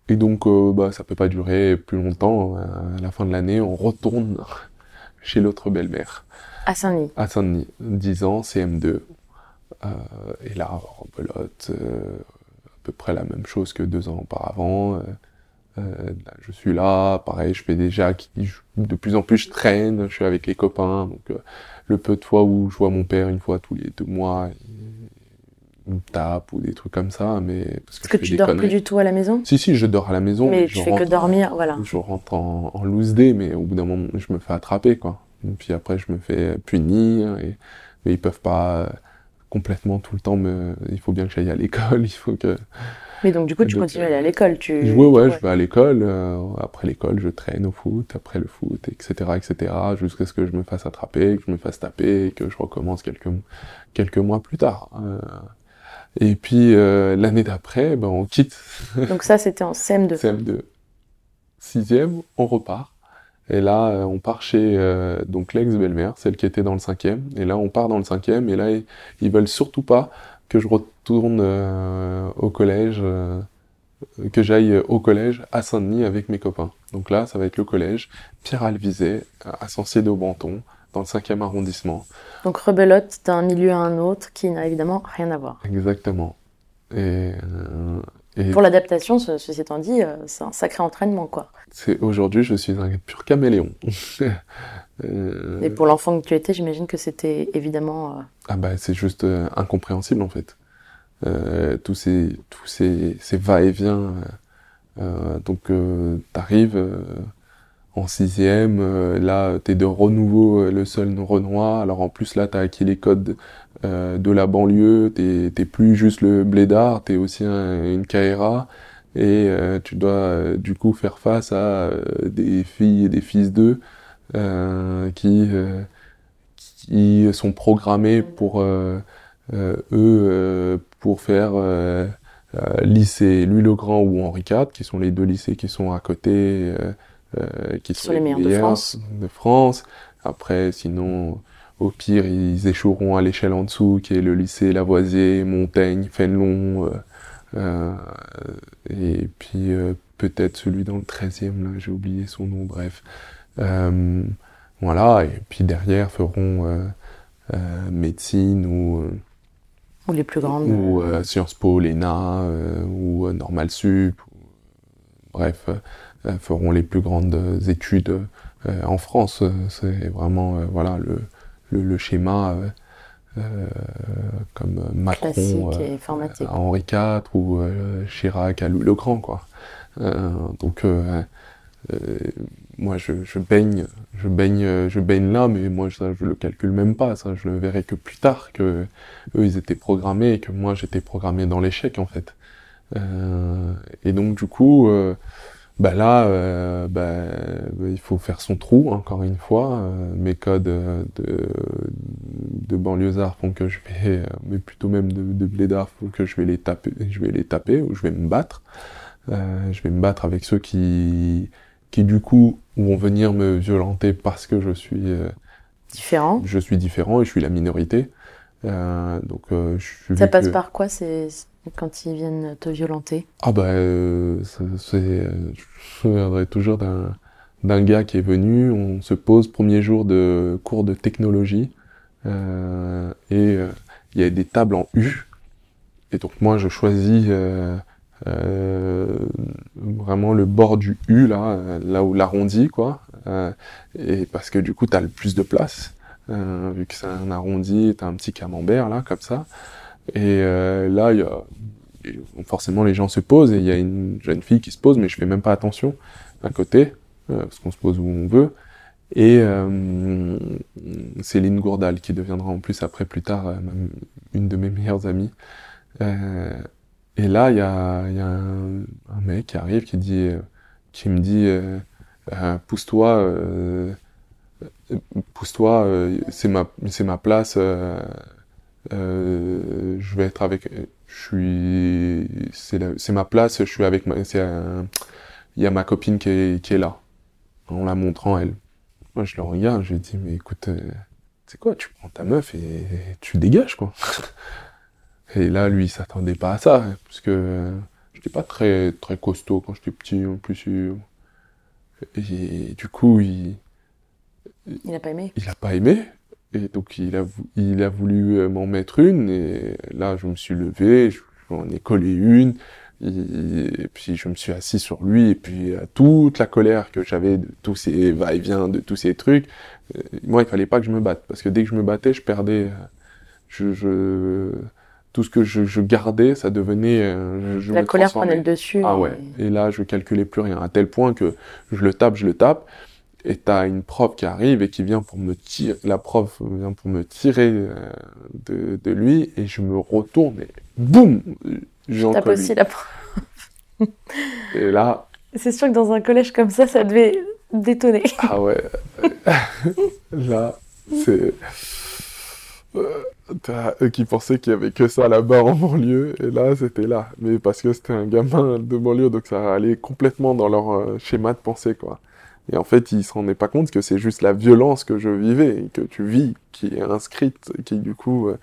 et donc euh, bah ça peut pas durer plus longtemps. À la fin de l'année on retourne chez l'autre belle-mère. À Saint-Denis. à Saint-Denis. 10 ans CM2 euh, et là rebelote euh, à peu près la même chose que deux ans auparavant. Euh, je suis là. Pareil je fais déjà de plus en plus je traîne. Je suis avec les copains. Donc euh, le peu de fois où je vois mon père une fois tous les deux mois me tape ou des trucs comme ça mais parce que que tu dors plus du tout à la maison? Si si je dors à la maison Mais je tu fais que dormir, voilà. je rentre en, en loose day, mais au bout d'un moment, je me fais attraper, quoi. Et puis après, je me fais punir, et, mais ils peuvent pas complètement tout le temps me, il faut bien que j'aille à l'école, il faut que, Mais donc, du coup, tu Donc, continues à aller à l'école. Tu... ouais, ouais, je vais à l'école, euh, après l'école, je traîne au foot, après le foot, etc., etc., jusqu'à ce que je me fasse attraper, que je me fasse taper, et que je recommence quelques, quelques mois plus tard. Euh, et puis, euh, l'année d'après, ben, on quitte Donc ça, c'était en CM2. CM2. Sixième, on repart. Et là, euh, on part chez euh, donc l'ex-belle-mère, celle qui était dans le cinquième. Et là, on part dans le cinquième. Et là, ils, ils veulent surtout pas que je retourne euh, au collège, euh, que j'aille au collège à Saint-Denis avec mes copains. Donc là, ça va être le collège Pierre Alvizet à Sancier-de-Banton, dans le cinquième arrondissement. Donc rebelote d'un milieu à un autre qui n'a évidemment rien à voir. Exactement. Et, euh, et Pour l'adaptation, ce- ceci étant dit, euh, c'est un sacré entraînement, quoi. c'est aujourd'hui, je suis un pur caméléon. Euh, Et pour l'enfant que tu étais, j'imagine que c'était évidemment... euh, Ah bah c'est juste incompréhensible en fait. Tous ces tous ces, ces va-et-vient. donc t'arrives en sixième, euh, là t'es de renouveau euh, le seul Renoir. Alors en plus là t'as acquis les codes euh, de la banlieue. T'es plus juste le blédard, t'es aussi un- une KRA. et euh, tu dois euh, du coup faire face à euh, des filles et des fils d'eux qui qui sont programmés pour eux pour faire lycée Louis le Grand ou Henri IV, qui sont les deux lycées qui sont à côté, euh, qui sont les meilleurs de France. de France. Après, sinon, au pire, ils échoueront à l'échelle en dessous, qui est le lycée Lavoisier, Montaigne, Fénelon, euh, euh, et puis peut-être celui dans le 13e, là, j'ai oublié son nom, bref. Voilà, et puis derrière feront médecine ou, Ou les plus grandes. ou euh, Sciences Po, l'ENA, euh, ou euh, Normal Sup, ou- bref, feront les plus grandes études euh, en France. C'est vraiment euh, voilà le, le, le schéma euh, euh, comme Macron classique et informatique. à Henri IV ou euh, Chirac à Louis le Grand, quoi. Euh, donc, euh, euh, moi, je, je baigne, je baigne, je baigne là, mais moi, ça, je le calcule même pas. Ça, je le verrai que plus tard. Que eux, ils étaient programmés et que moi, j'étais programmé dans l'échec, en fait. Euh, et donc, du coup, euh, bah là, euh, bah, il faut faire son trou, encore une fois. Euh, mes codes euh, de, de banlieusards font que je vais, euh, mais plutôt même de, de blédards, font que je vais les taper, je vais les taper ou je vais me battre. Euh, je vais me battre avec ceux qui, qui du coup vont venir me violenter parce que je suis, euh, Différents. je suis différent et je suis la minorité. Euh, donc euh, je suis Ça passe que- par quoi c'est- quand ils viennent te violenter. Ah bah euh, c'est, euh, je me souviendrai toujours d'un d'un gars qui est venu, on se pose premier jour de cours de technologie euh, et euh, il y a des tables en U. Et donc moi je choisis euh, vraiment le bord du U là, là où l'arrondi quoi, et parce que du coup t'as le plus de place vu que c'est un arrondi, t'as un petit camembert là comme ça et euh, là y a forcément les gens se posent et il y a une jeune fille qui se pose mais je fais même pas attention à côté euh, parce qu'on se pose où on veut. Et euh, Céline Gourdal qui deviendra en plus après plus tard euh, une de mes meilleures amies. Euh, et là il y a, y a un, mec qui arrive qui dit qui me dit pousse-toi pousse-toi c'est ma c'est ma place euh, euh, je vais être avec je suis c'est ma place je suis avec ma c'est un- il y a ma copine qui est qui est là en la montrant elle. Moi je le regarde je lui dis mais écoute euh, c'est quoi tu prends ta meuf et tu dégages quoi. Et là lui il s'attendait pas à ça hein, parce que euh, j'étais pas très très costaud quand j'étais petit en plus il- et du coup il Il n'a pas aimé. il a pas aimé et donc il a, il a voulu euh, m'en mettre une et là je me suis levé, je- j'en ai collé une et, puis je me suis assis sur lui et puis toute la colère que j'avais de tous ces va-et-vient, de tous ces trucs, euh, moi il fallait pas que je me batte parce que dès que je me battais je perdais, euh, je, je tout ce que je, je gardais ça devenait, je, La colère prenait le dessus. Ah et- ouais. Et là, je calculais plus rien, à tel point que je le tape, je le tape, et t'as une prof qui arrive et qui vient pour me tirer, la prof vient pour me tirer euh, de, de lui, et je me retourne, et boum J'en Tape colle aussi la pro- Et là, C'est sûr que dans un collège comme ça, ça devait détonner. ah ouais, là, c'est... Euh, T'as eux qui pensaient qu'il y avait que ça là-bas en banlieue, et là, c'était là. Mais parce que c'était un gamin de banlieue, donc ça allait complètement dans leur euh, schéma de pensée, quoi. Et en fait, ils se rendaient pas compte que c'est juste la violence que je vivais, et que tu vis, qui est inscrite, qui du coup, euh,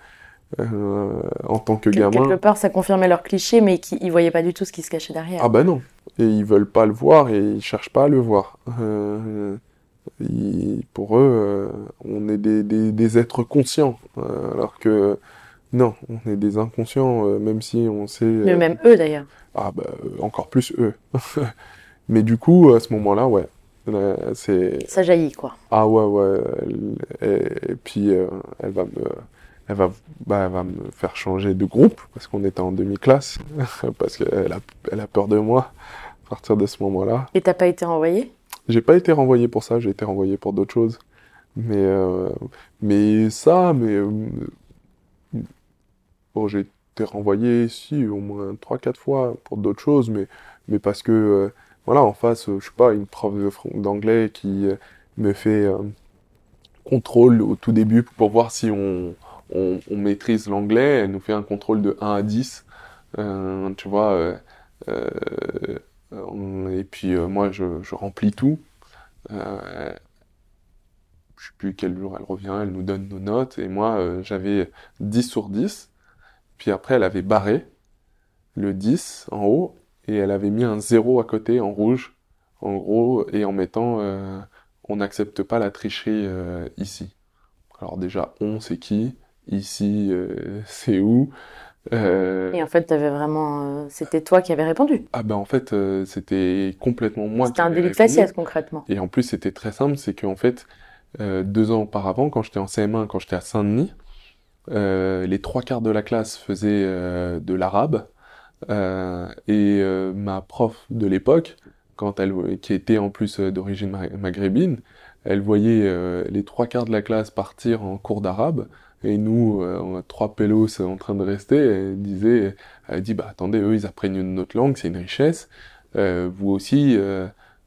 euh, en tant que Quel- gamin... Quelque part, ça confirmait leur cliché, mais qui, ils voyaient pas du tout ce qui se cachait derrière. Ah bah non. Et ils veulent pas le voir et ils cherchent pas à le voir. Euh, ils- pour eux, euh, on est des, des, des êtres conscients, alors que non, on est des inconscients, même si on sait. Mais même eux, d'ailleurs. Ah euh, encore plus eux. Mais du coup, à ce moment-là, ouais, Ça jaillit, quoi. ah ouais ouais. et, et puis euh, elle va me elle va, bah, elle va me faire changer de groupe parce qu'on était en demi-classe parce qu'elle a, elle a peur de moi à partir de ce moment-là. Et t'as pas été renvoyé J'ai pas été renvoyé pour ça, j'ai été renvoyé pour d'autres choses. Mais, euh, mais ça, mais. euh, bon, j'ai été renvoyé, si, au moins 3-4 fois pour d'autres choses, mais mais parce que, euh, voilà, en face, euh, je sais pas, une prof d'anglais qui euh, me fait euh, contrôle au tout début pour voir si on, maîtrise l'anglais. Elle nous fait un contrôle de 1 à 10, euh, tu vois. et puis moi, je, remplis tout. Euh, je sais plus quel jour elle revient, elle nous donne nos notes, et moi, j'avais 10 sur 10. Puis après, elle avait barré le 10 en haut, et elle avait mis un 0 à côté en rouge, en gros, et en mettant euh, on n'accepte pas la tricherie euh, ici. Alors déjà, on, c'est qui? Ici, euh, c'est où? Et en fait, t'avais vraiment, c'était toi qui avais répondu. Ah ben en fait, c'était complètement moi C'était un délit de faciès concrètement. Et en plus, c'était très simple, c'est qu'en fait, deux ans auparavant, quand j'étais en CM1, quand j'étais à Saint-Denis, les trois quarts de la classe faisaient de l'arabe, euh, et euh, ma prof de l'époque, quand elle, qui était en plus euh, d'origine ma- maghrébine, elle voyait euh, les trois quarts de la classe partir en cours d'arabe, et nous, euh, on a trois pélos en train de rester, elle disait, elle dit, bah attendez, eux, ils apprennent une autre langue, c'est une richesse, euh, vous aussi,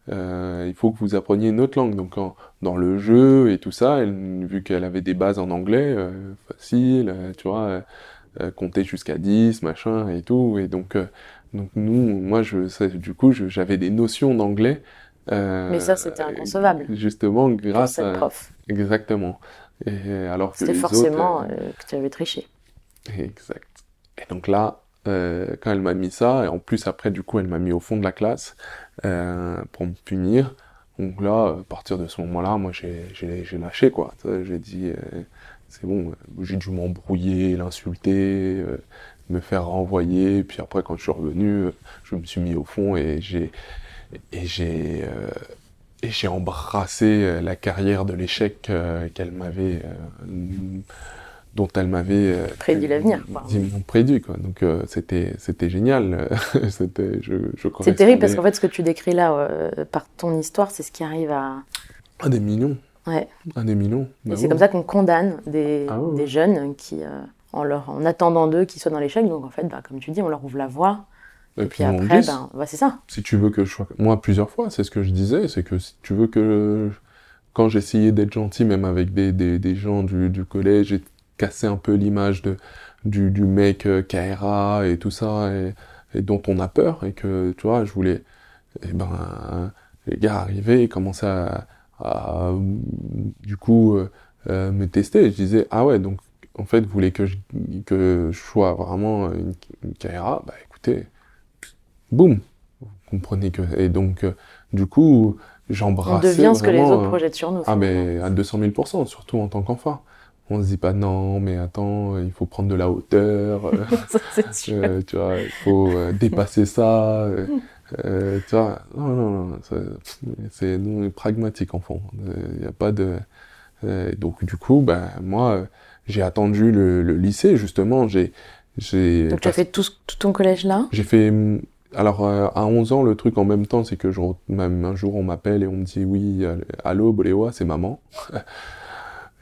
il faut que vous appreniez une autre langue. Donc en- dans le jeu et tout ça, elle, vu qu'elle avait des bases en anglais, facile, tu vois, euh, compter jusqu'à 10, machin et tout. Et donc, euh, donc nous, moi, je, ça, du coup, j'avais des notions d'anglais. euh, Mais ça, c'était inconcevable Justement, grâce cette à... prof. Exactement. Et alors que C'était forcément autres, que tu avais triché. Exact. Et donc là, quand elle m'a mis ça, et en plus après, du coup, elle m'a mis au fond de la classe pour me punir. Donc là, à partir de ce moment-là, moi, j'ai lâché, quoi. J'ai dit, euh, c'est bon, euh, j'ai dû m'embrouiller, l'insulter, euh, me faire renvoyer. Puis après, quand je suis revenu, euh, je me suis mis au fond et j'ai et j'ai euh, et j'ai embrassé la carrière de l'échec euh, qu'elle m'avait dont elle m'avait Prédit l'avenir, prédit quoi donc euh, c'était c'était génial c'était je je C'est terrible parce qu'en fait, ce que tu décris là euh, par ton histoire, c'est ce qui arrive à. un des millions Ouais. un des millions Et Bah c'est comme ça qu'on condamne des, Ah des jeunes qui, euh, en, leur, en attendant d'eux qu'ils soient dans l'échec, donc en fait, bah, comme tu dis, on leur ouvre la voie. et Puis après, ben, bah, c'est ça. si tu veux que je sois moi plusieurs fois c'est ce que je disais c'est que si tu veux que quand j'essayais d'être gentil même avec des, des, des gens du, du collège j'ai cassé un peu l'image de du, du mec euh, KRA et tout ça et, et dont on a peur et que tu vois je voulais et ben les gars arrivaient et commençaient à, à, du coup euh, euh, me tester et je disais ah ouais donc en fait vous voulez que je, que je sois vraiment une, une KRA bah écoutez boum vous comprenez que et donc euh, du coup On j'embrassais devient ce que les autres euh, projettent sur nous. ah mais à 200 000% surtout en tant qu'enfant on se dit pas non mais attends il faut prendre de la hauteur euh, Ça, c'est sûr. euh, tu vois, il faut euh, dépasser ça. euh, euh, tu vois, non, non, non, c'est nous, pragmatique enfant. Il n'y a pas de. euh, donc du coup, ben moi, euh, j'ai attendu le, le lycée justement. J'ai, j'ai. Donc tu as fait tout, tout ton collège là? J'ai fait. hum, Alors euh, à 11 ans, le truc en même temps, c'est que je, même un jour on m'appelle et on me dit oui, euh, allô, Boléwa, c'est maman.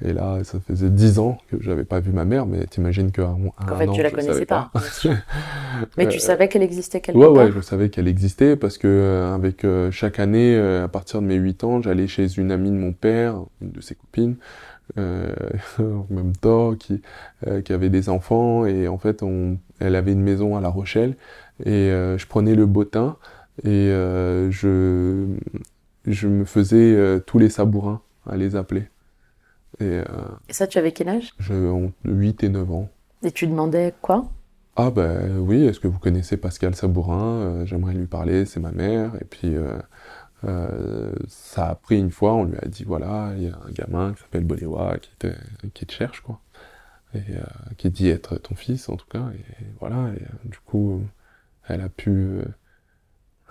Et là, ça faisait 10 ans que j'avais pas vu ma mère, mais t'imagines qu'à un, En un fait, an, tu la je connaissais pas. Mais tu Euh, savais qu'elle existait quelque Ouais, part ouais, je savais qu'elle existait parce que euh, avec euh, chaque année, à partir de mes 8 ans, j'allais chez une amie de mon père, une de ses copines, euh, en même temps, qui, euh, qui avait des enfants et en fait, on, elle avait une maison à La Rochelle et euh, je prenais le bottin et euh, je, je me faisais tous les sabourins à les appeler. Et euh, Et ça, tu avais quel âge? je, 8 et 9 ans. Et tu demandais quoi? Ah ben oui, est-ce que vous connaissez Pascal Sabourin? Euh, J'aimerais lui parler, c'est ma mère. Et puis euh, ça a pris une fois, on lui a dit voilà, il y a un gamin qui s'appelle Boléwa qui te, qui te cherche quoi, et qui dit être ton fils en tout cas. Et voilà, et du coup, elle a pu,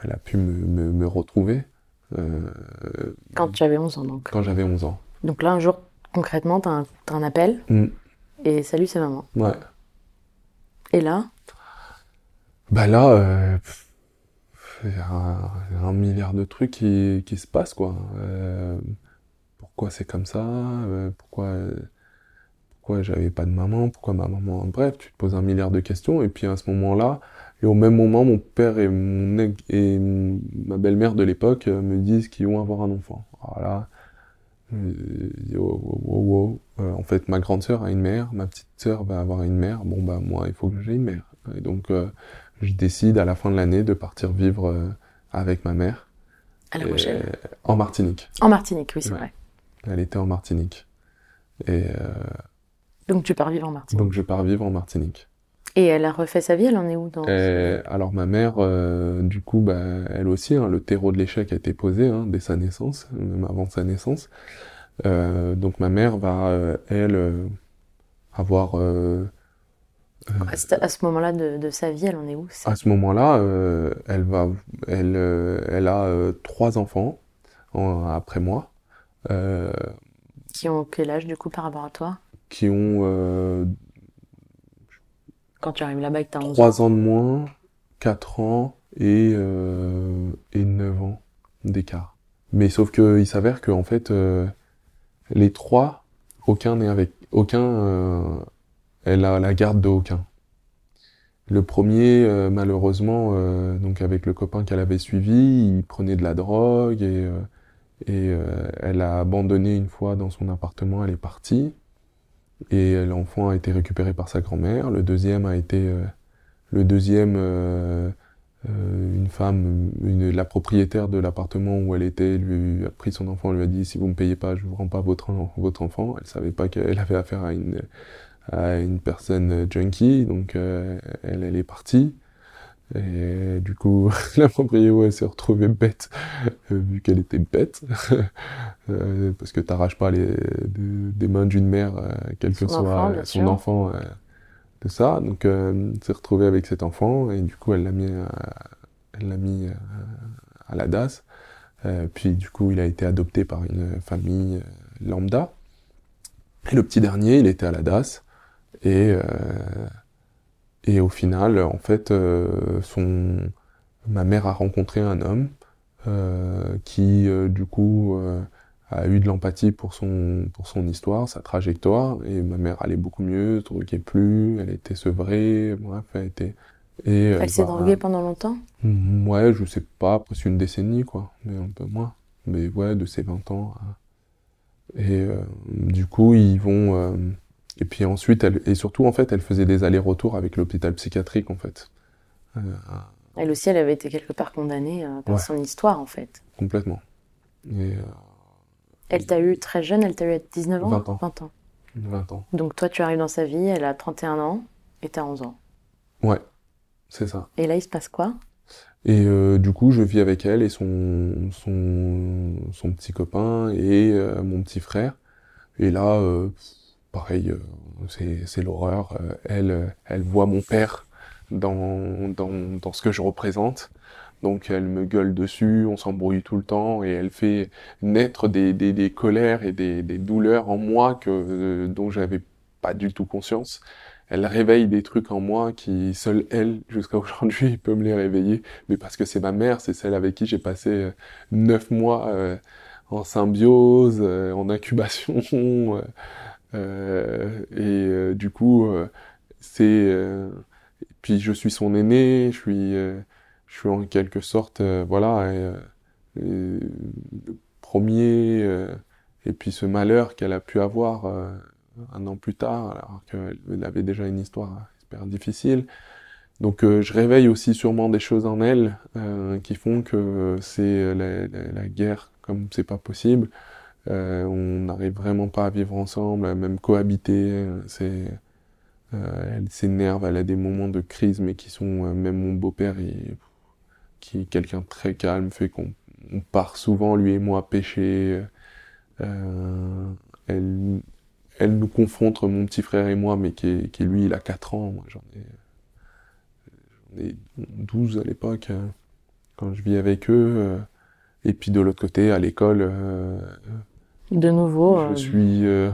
elle a pu me, me, me retrouver euh, Quand tu avais 11 ans donc. quand j'avais 11 ans. Donc là, un jour, concrètement, t'as un, t'as un appel Mm. et salut, c'est maman. Ouais. Et là, Bah là, euh, il y a un, il y a un milliard de trucs qui, qui se passent, quoi. Euh, pourquoi c'est comme ça? Euh, Pourquoi, euh, pourquoi j'avais pas de maman? Pourquoi ma maman? Bref, tu te poses un milliard de questions. Et puis à ce moment-là, Et au même moment, mon père et, mon, et ma belle-mère de l'époque euh, me disent qu'ils vont avoir un enfant. Voilà. Euh, wow, wow, wow, wow. Euh, en fait, ma grande sœur a une mère, ma petite sœur va avoir une mère. Bon, bah, moi, il faut que j'ai une mère. Et donc, euh, je décide à la fin de l'année de partir vivre euh, avec ma mère. À La Rochelle. euh, en Martinique. En Martinique, oui, c'est ouais. vrai. Elle était en Martinique. Et euh, Donc tu pars vivre en Martinique. donc, je pars vivre en Martinique. Et elle a refait sa vie, elle en est où dans Et alors ma mère, euh, du coup, bah, elle aussi, hein, le terreau de l'échec a été posé hein, dès sa naissance, même avant sa naissance. Euh, donc ma mère va, euh, elle, euh, avoir euh, À ce, moment-là de, de sa vie, elle en est où c'est- à ce moment-là, euh, elle va, elle, euh, elle a euh, trois enfants en- après moi, euh, Qui ont quel âge du coup par rapport à toi? qui ont euh, Quand tu arrives là-bas et que t'as 11 ans. 3 ans de moins, 4 ans et, euh, et 9 ans d'écart. Mais sauf que il s'avère que en fait euh, les trois, aucun n'est avec aucun euh, elle a la garde de aucun. Le premier, euh, malheureusement, euh, donc avec le copain qu'elle avait suivi, il prenait de la drogue et, euh, et euh, elle a abandonné une fois dans son appartement, elle est partie. Et l'enfant a été récupéré par sa grand-mère. Le deuxième a été, euh, le deuxième, euh, euh, une femme, la propriétaire de l'appartement où elle était, lui a pris son enfant, lui a dit si vous me payez pas, je vous rends pas votre en- votre enfant. Elle savait pas qu'elle avait affaire à une à une personne junkie, donc euh, elle, elle est partie. Et du coup, la propriétaire ouais, s'est retrouvée bête, euh, vu qu'elle était bête, Euh, parce que t'arraches pas les, de- des mains d'une mère, euh, quel que soit son sûr. enfant, de ça. Donc, elle s'est retrouvée avec cet enfant, et du coup, elle l'a mis, elle l'a mis à la DAS. Puis, du coup, il a été adopté par une famille lambda. Et le petit dernier, il était à la DAS. Et, euh, et au final, en fait, euh, son, ma mère a rencontré un homme euh, qui, euh, du coup, euh, a eu de l'empathie pour son, pour son histoire, sa trajectoire. Et ma mère allait beaucoup mieux, se droguait plus, elle était sevrée, bref, elle était... Et, Elle s'est bah, droguée pendant longtemps? Mm, Ouais, je sais pas, presque une décennie, quoi, mais un peu moins. Mais ouais, de ses 20 ans. à- Et euh, du coup, ils vont. euh, Et puis ensuite, elle... et surtout, en fait, elle faisait des allers-retours avec l'hôpital psychiatrique, en fait. Euh, Elle aussi, elle avait été quelque part condamnée euh, par Ouais. son histoire en fait. complètement. Et euh, Elle t'a eu très jeune, elle t'a eu à 19 ans? 20 ans. 20 ans. 20 ans. Donc toi, tu arrives dans sa vie, elle a 31 ans et t'as 11 ans. Ouais, c'est ça. Et là, il se passe quoi? Et euh, du coup, je vis avec elle et son, son, son petit copain et euh, mon petit frère. Et là, euh, pareil, euh, c'est, l'horreur. Euh, elle, euh, elle voit mon père dans, dans, dans ce que je représente. Donc elle me gueule dessus, on s'embrouille tout le temps et elle fait naître des, des, des colères et des, des douleurs en moi que, euh, dont j'avais pas du tout conscience. Elle réveille des trucs en moi qui, seule elle, jusqu'à aujourd'hui, peut me les réveiller. Mais parce que c'est ma mère, c'est celle avec qui j'ai passé neuf mois euh, en symbiose, euh, en incubation. euh, et euh, du coup, euh, c'est... puis je suis son aîné, je suis, je suis en quelque sorte, voilà, et, et premier, et puis ce malheur qu'elle a pu avoir un an plus tard, alors qu'elle avait déjà une histoire super difficile. Donc euh, je réveille aussi sûrement des choses en elle euh, qui font que c'est la, la- la guerre comme c'est pas possible. Euh, on n'arrive vraiment pas à vivre ensemble, même cohabiter. euh, euh, elle s'énerve, elle a des moments de crise, mais qui sont même mon beau-père, qui est quelqu'un de très calme, fait qu'on on part souvent lui et moi pêcher. Elle, nous confronte, mon petit frère et moi, mais qui, est- lui, il a 4 ans, moi j'en ai, j'en ai 12 à l'époque, quand je vis avec eux. et puis de l'autre côté, à l'école, De nouveau. je euh, suis euh,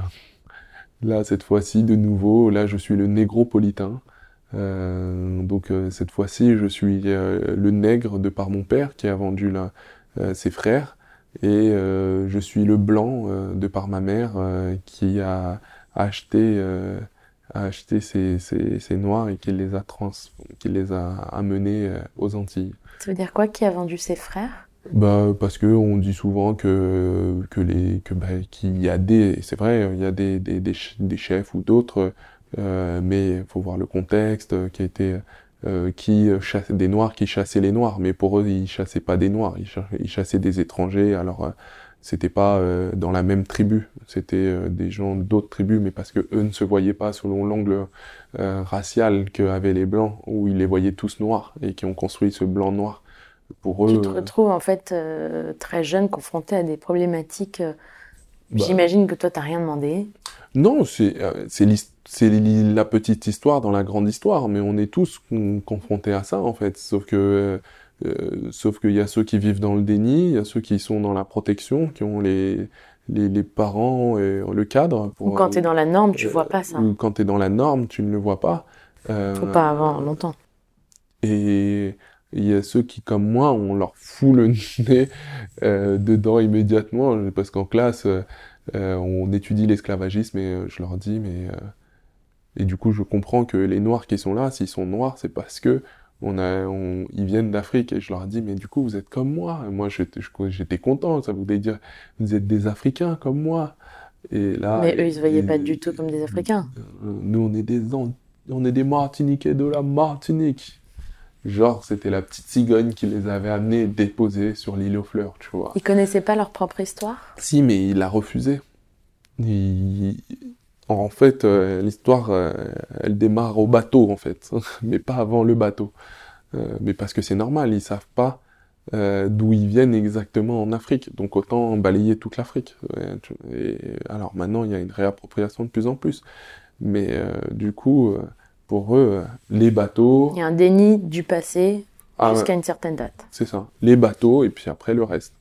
là cette fois-ci de nouveau. Là, je suis le négropolitain. Euh, donc euh, cette fois-ci, je suis euh, le nègre de par mon père qui a vendu là, euh, ses frères, et euh, je suis le blanc euh, de par ma mère euh, qui a acheté euh, a acheté ces, ces, ces noirs et qui les a trans, qui les a amenés euh, aux Antilles. Ça veut dire quoi Qui a vendu ses frères? Bah parce que on dit souvent que que les que bah, qu'il y a des c'est vrai il y a des des des, ch- des chefs ou d'autres euh, mais faut voir le contexte euh, qui a été euh, qui chassent des noirs qui chassaient les noirs mais pour eux ils chassaient pas des noirs ils chassaient des étrangers alors euh, c'était pas euh, dans la même tribu c'était euh, des gens d'autres tribus mais parce que eux ne se voyaient pas selon l'angle euh, racial qu'avaient les blancs où ils les voyaient tous noirs et qui ont construit ce blanc noir pour eux Tu te euh, retrouves en fait euh, très jeune, confronté à des problématiques. euh, Bah. J'imagine que toi, t'as rien demandé. Non, c'est euh, la petite histoire dans la grande histoire, mais on est tous con- confrontés à ça en fait. Sauf que sauf qu'il y a ceux qui vivent dans le déni, il y a ceux qui sont dans la protection, qui ont les les, les parents et le cadre. Pour, Ou quand t'es dans la norme, tu euh, vois pas ça. Ou quand t'es dans la norme, tu ne le vois pas. Euh, Faut pas avant longtemps. et il y a ceux qui, comme moi, on leur fout le nez euh, dedans immédiatement, parce qu'en classe, euh, euh, on étudie l'esclavagisme et euh, je leur dis, mais... euh, et du coup, je comprends que les Noirs qui sont là, s'ils sont noirs, c'est parce que on a, on, ils viennent d'Afrique. Et je leur dis, mais du coup, vous êtes comme moi. Et moi, j'étais content, ça voulait dire, vous êtes des Africains comme moi. Et là... Mais eux, ils se voyaient et- pas du tout comme des Africains. euh, nous, on est des, on est des Martiniquais de la Martinique. Genre, c'était la petite cigogne qui les avait amenés et déposés sur l'île aux fleurs, tu vois. Ils connaissaient pas leur propre histoire? Si, mais il a refusé. Il- En fait, euh, l'histoire, euh, elle démarre au bateau, en fait, mais pas avant le bateau. Euh, mais parce que c'est normal, ils savent pas d'où ils viennent exactement en Afrique. Donc autant balayer toute l'Afrique. Et alors maintenant, il y a une réappropriation de plus en plus. Mais du coup, pour eux, euh, les bateaux, Il y a un déni du passé Ah jusqu'à une certaine date. c'est ça, les bateaux et puis après le reste.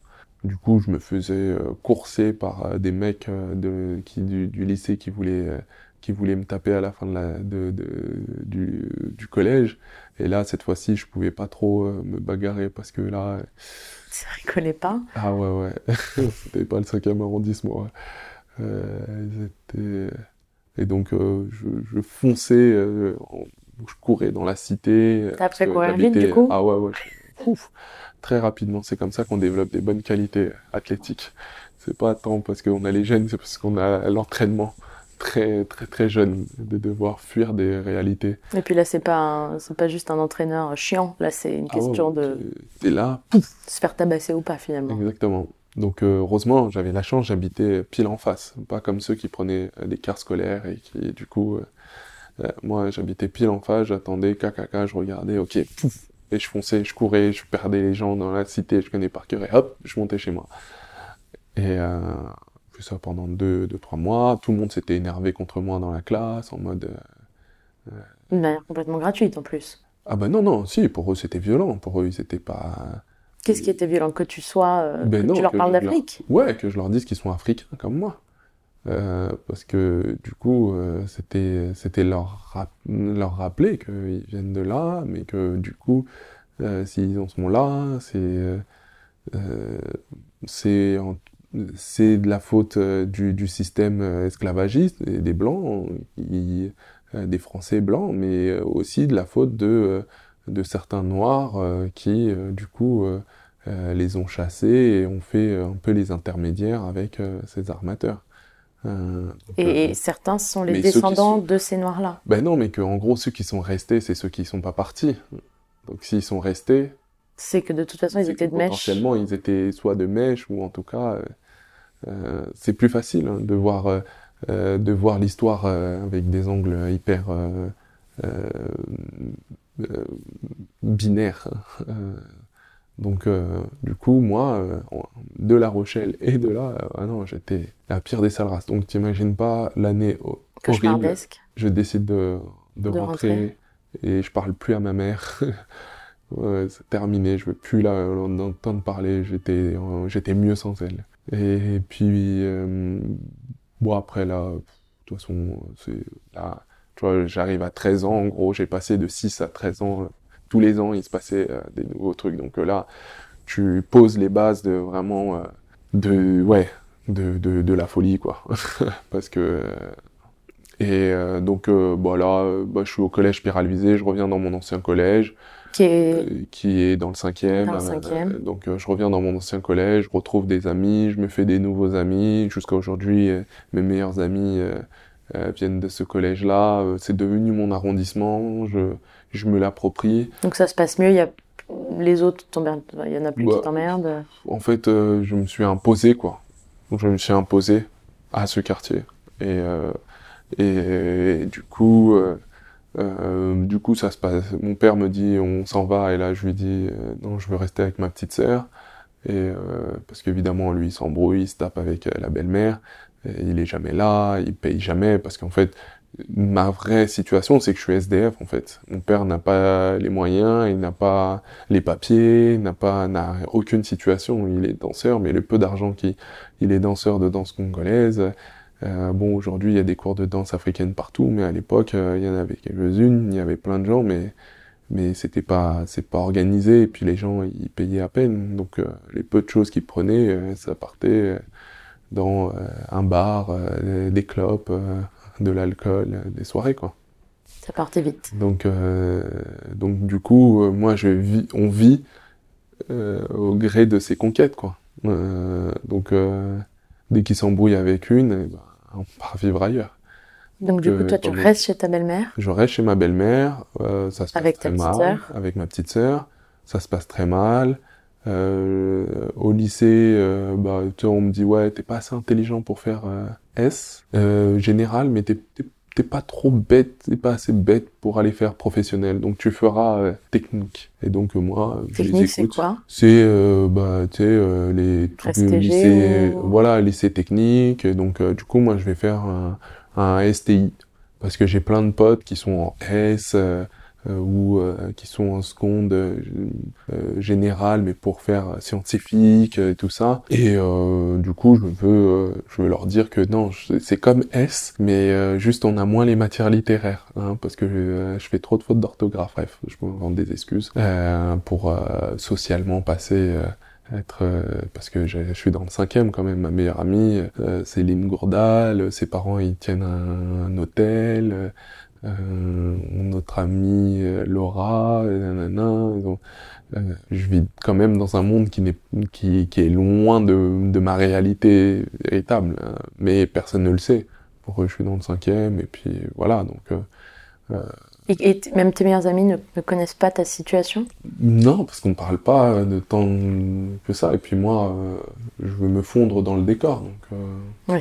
Du coup, je me faisais euh, courser par euh, des mecs de, qui, du, du lycée qui voulaient, qui voulaient me taper à la fin de la, de, de- du, du collège. Et là, cette fois-ci, je pouvais pas trop me bagarrer parce que là, Ça rigolait pas? ah ouais, ouais, c'était pas le cinquième arrondissement. ouais. Euh, ils étaient- Et donc, euh, je, je fonçais, euh, je courais dans la cité. T'as parce appris à courir vite, du coup Ah ouais, ouais. Ouf, très rapidement. C'est comme ça qu'on développe des bonnes qualités athlétiques. C'est pas tant parce qu'on a les gènes, c'est parce qu'on a l'entraînement très, très, très jeune de devoir fuir des réalités. Et puis là, c'est pas, c'est pas juste un entraîneur chiant. Là, c'est une Ah ouais, question de T'es là, pouf, se faire tabasser ou pas finalement. Exactement. Donc euh, heureusement, j'avais la chance, j'habitais pile en face, pas comme ceux qui prenaient euh, des cars scolaires et qui du coup, euh, euh, moi j'habitais pile en face, j'attendais, caca, je regardais, ok, pouf, et je fonçais, je courais, je perdais les gens dans la cité, je connais par cœur et hop, je montais chez moi. Et euh, fait ça pendant deux, deux, trois mois. Tout le monde s'était énervé contre moi dans la classe, en mode euh, D'une manière complètement gratuite en plus. ah bah non non, si pour eux c'était violent, pour eux ils étaient pas Qu'est-ce qui était violent? Que tu sois. euh, Ben que non, tu leur que parles leur- d'Afrique? Ouais, que je leur dise qu'ils sont africains comme moi. Euh, parce que du coup, euh, c'était c'était leur, rap- leur rappeler qu'ils viennent de là, mais que du coup, s'ils en sont là, c'est c'est en- c'est de la faute du, du système esclavagiste et des blancs, qui- des Français blancs, mais aussi de la faute de de certains noirs euh, qui euh, du coup euh, les ont chassés et ont fait euh, un peu les intermédiaires avec euh, ces armateurs. Euh, et, euh, certains sont les descendants sont- de ces noirs-là. ben non, mais que en gros ceux qui sont restés, c'est ceux qui sont pas partis. Donc s'ils sont restés, C'est que de toute façon, ils étaient de mèche. potentiellement ils étaient soit de mèche ou en tout cas euh, c'est plus facile hein, de voir de voir l'histoire avec des angles hyper binaires. Donc euh, du coup moi euh, de La Rochelle et de là euh, ah non j'étais la pire des sales races. Donc t'imagines pas l'année ho- horrible je décide de, de, De rentrer, rentrer. et je parle plus à ma mère. C'est terminé, je veux plus l'en entendre parler, j'étais, j'étais mieux sans elle. Et, puis, bon après là, de toute façon, c'est là, tu vois, j'arrive à 13 ans, en gros, j'ai passé de 6 à 13 ans, tous les ans il se passait euh, des nouveaux trucs, donc euh, là, tu poses les bases de vraiment, euh, de, ouais, de, de, de la folie quoi, parce que Et donc, bah là, bah, je suis au collège Pierre-Alvisé, je reviens dans mon ancien collège, Qui est... qui est dans le cinquième. Dans le cinquième. donc, je reviens dans mon ancien collège, je retrouve des amis, je me fais des nouveaux amis. Jusqu'à aujourd'hui, mes meilleurs amis viennent de ce collège-là. Euh, c'est devenu mon arrondissement, je, je me l'approprie. Donc ça se passe mieux, il y a... les autres il y en a plus Bah, qui t'emmerdent. En fait, euh, je me suis imposé, quoi. Je me suis imposé à ce quartier. Et, euh, et, du coup, euh, du coup, ça se passe. Mon père me dit, on s'en va, et là, je lui dis, non, je veux rester avec ma petite sœur. Et parce qu'évidemment, lui, il s'embrouille, il se tape avec la belle-mère. Il est jamais là, il paye jamais, parce qu'en fait, ma vraie situation, c'est que je suis SDF, en fait. Mon père n'a pas les moyens, il n'a pas les papiers, n'a pas, n'a aucune situation. Il est danseur, mais le peu d'argent qu'il, il est danseur de danse congolaise. Euh, bon, aujourd'hui, il y a des cours de danse africaine partout, mais à l'époque, euh, il y en avait quelques-unes, il y avait plein de gens, mais mais c'était pas c'est pas organisé et puis les gens ils payaient à peine donc euh, les peu de choses qu'ils prenaient euh, ça partait euh, dans un bar des clopes de l'alcool euh, des soirées quoi Ça partait vite. donc euh, donc du coup euh, moi je vis on vit euh, au gré de ses conquêtes quoi Euh, donc dès qu'il s'embrouille avec une eh ben, on part vivre ailleurs Donc du coup, toi, tu restes chez ta belle-mère? Je reste chez ma belle-mère, ça se passe Avec ta très petite mal. sœur? Avec ma petite sœur, ça se passe très mal. Au lycée, bah, on me dit ouais, t'es pas assez intelligent pour faire S euh, général, mais t'es pas trop bête, t'es pas assez bête pour aller faire professionnel, donc tu feras euh, technique. Et donc euh, moi, Technique, c'est quoi? C'est euh, bah tu sais euh, les tous les STG lycées ou- voilà lycée technique. Et donc euh, du coup moi je vais faire un, un STI parce que j'ai plein de potes qui sont en S ou euh, qui sont en seconde euh, euh, générale mais pour faire euh, scientifique euh, et tout ça. Et euh, du coup je veux euh, je veux leur dire que non c'est comme S mais euh, juste on a moins les matières littéraires hein, parce que euh, je fais trop de fautes d'orthographe. Bref je me rendre des excuses. Euh, pour euh, socialement passer euh, être euh, parce que je, suis dans le cinquième quand même. Ma meilleure amie euh, Lynn Gourdal. Ses parents ils tiennent un, un hôtel euh, notre amie euh, Laura nanana, euh, je vis quand même dans un monde qui n'est qui, qui est loin de, de ma réalité véritable hein. mais personne ne le sait pour eux je suis dans le cinquième et puis voilà donc euh, Et, même tes meilleurs amis ne, ne connaissent pas ta situation? Non, parce qu'on ne parle pas de tant que ça. Et puis moi, je veux me fondre dans le décor. Donc, Oui.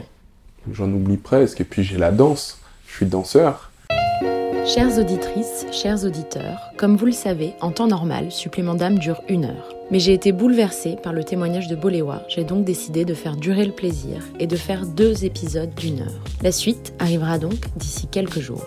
J'en oublie presque. Et puis j'ai la danse. Je suis danseur. Chères auditrices, chers auditeurs, comme vous le savez, en temps normal, Supplément d'âme dure une heure. Mais j'ai été bouleversée par le témoignage de Boléwa, j'ai donc décidé de faire durer le plaisir et de faire deux épisodes d'une heure. La suite arrivera donc d'ici quelques jours.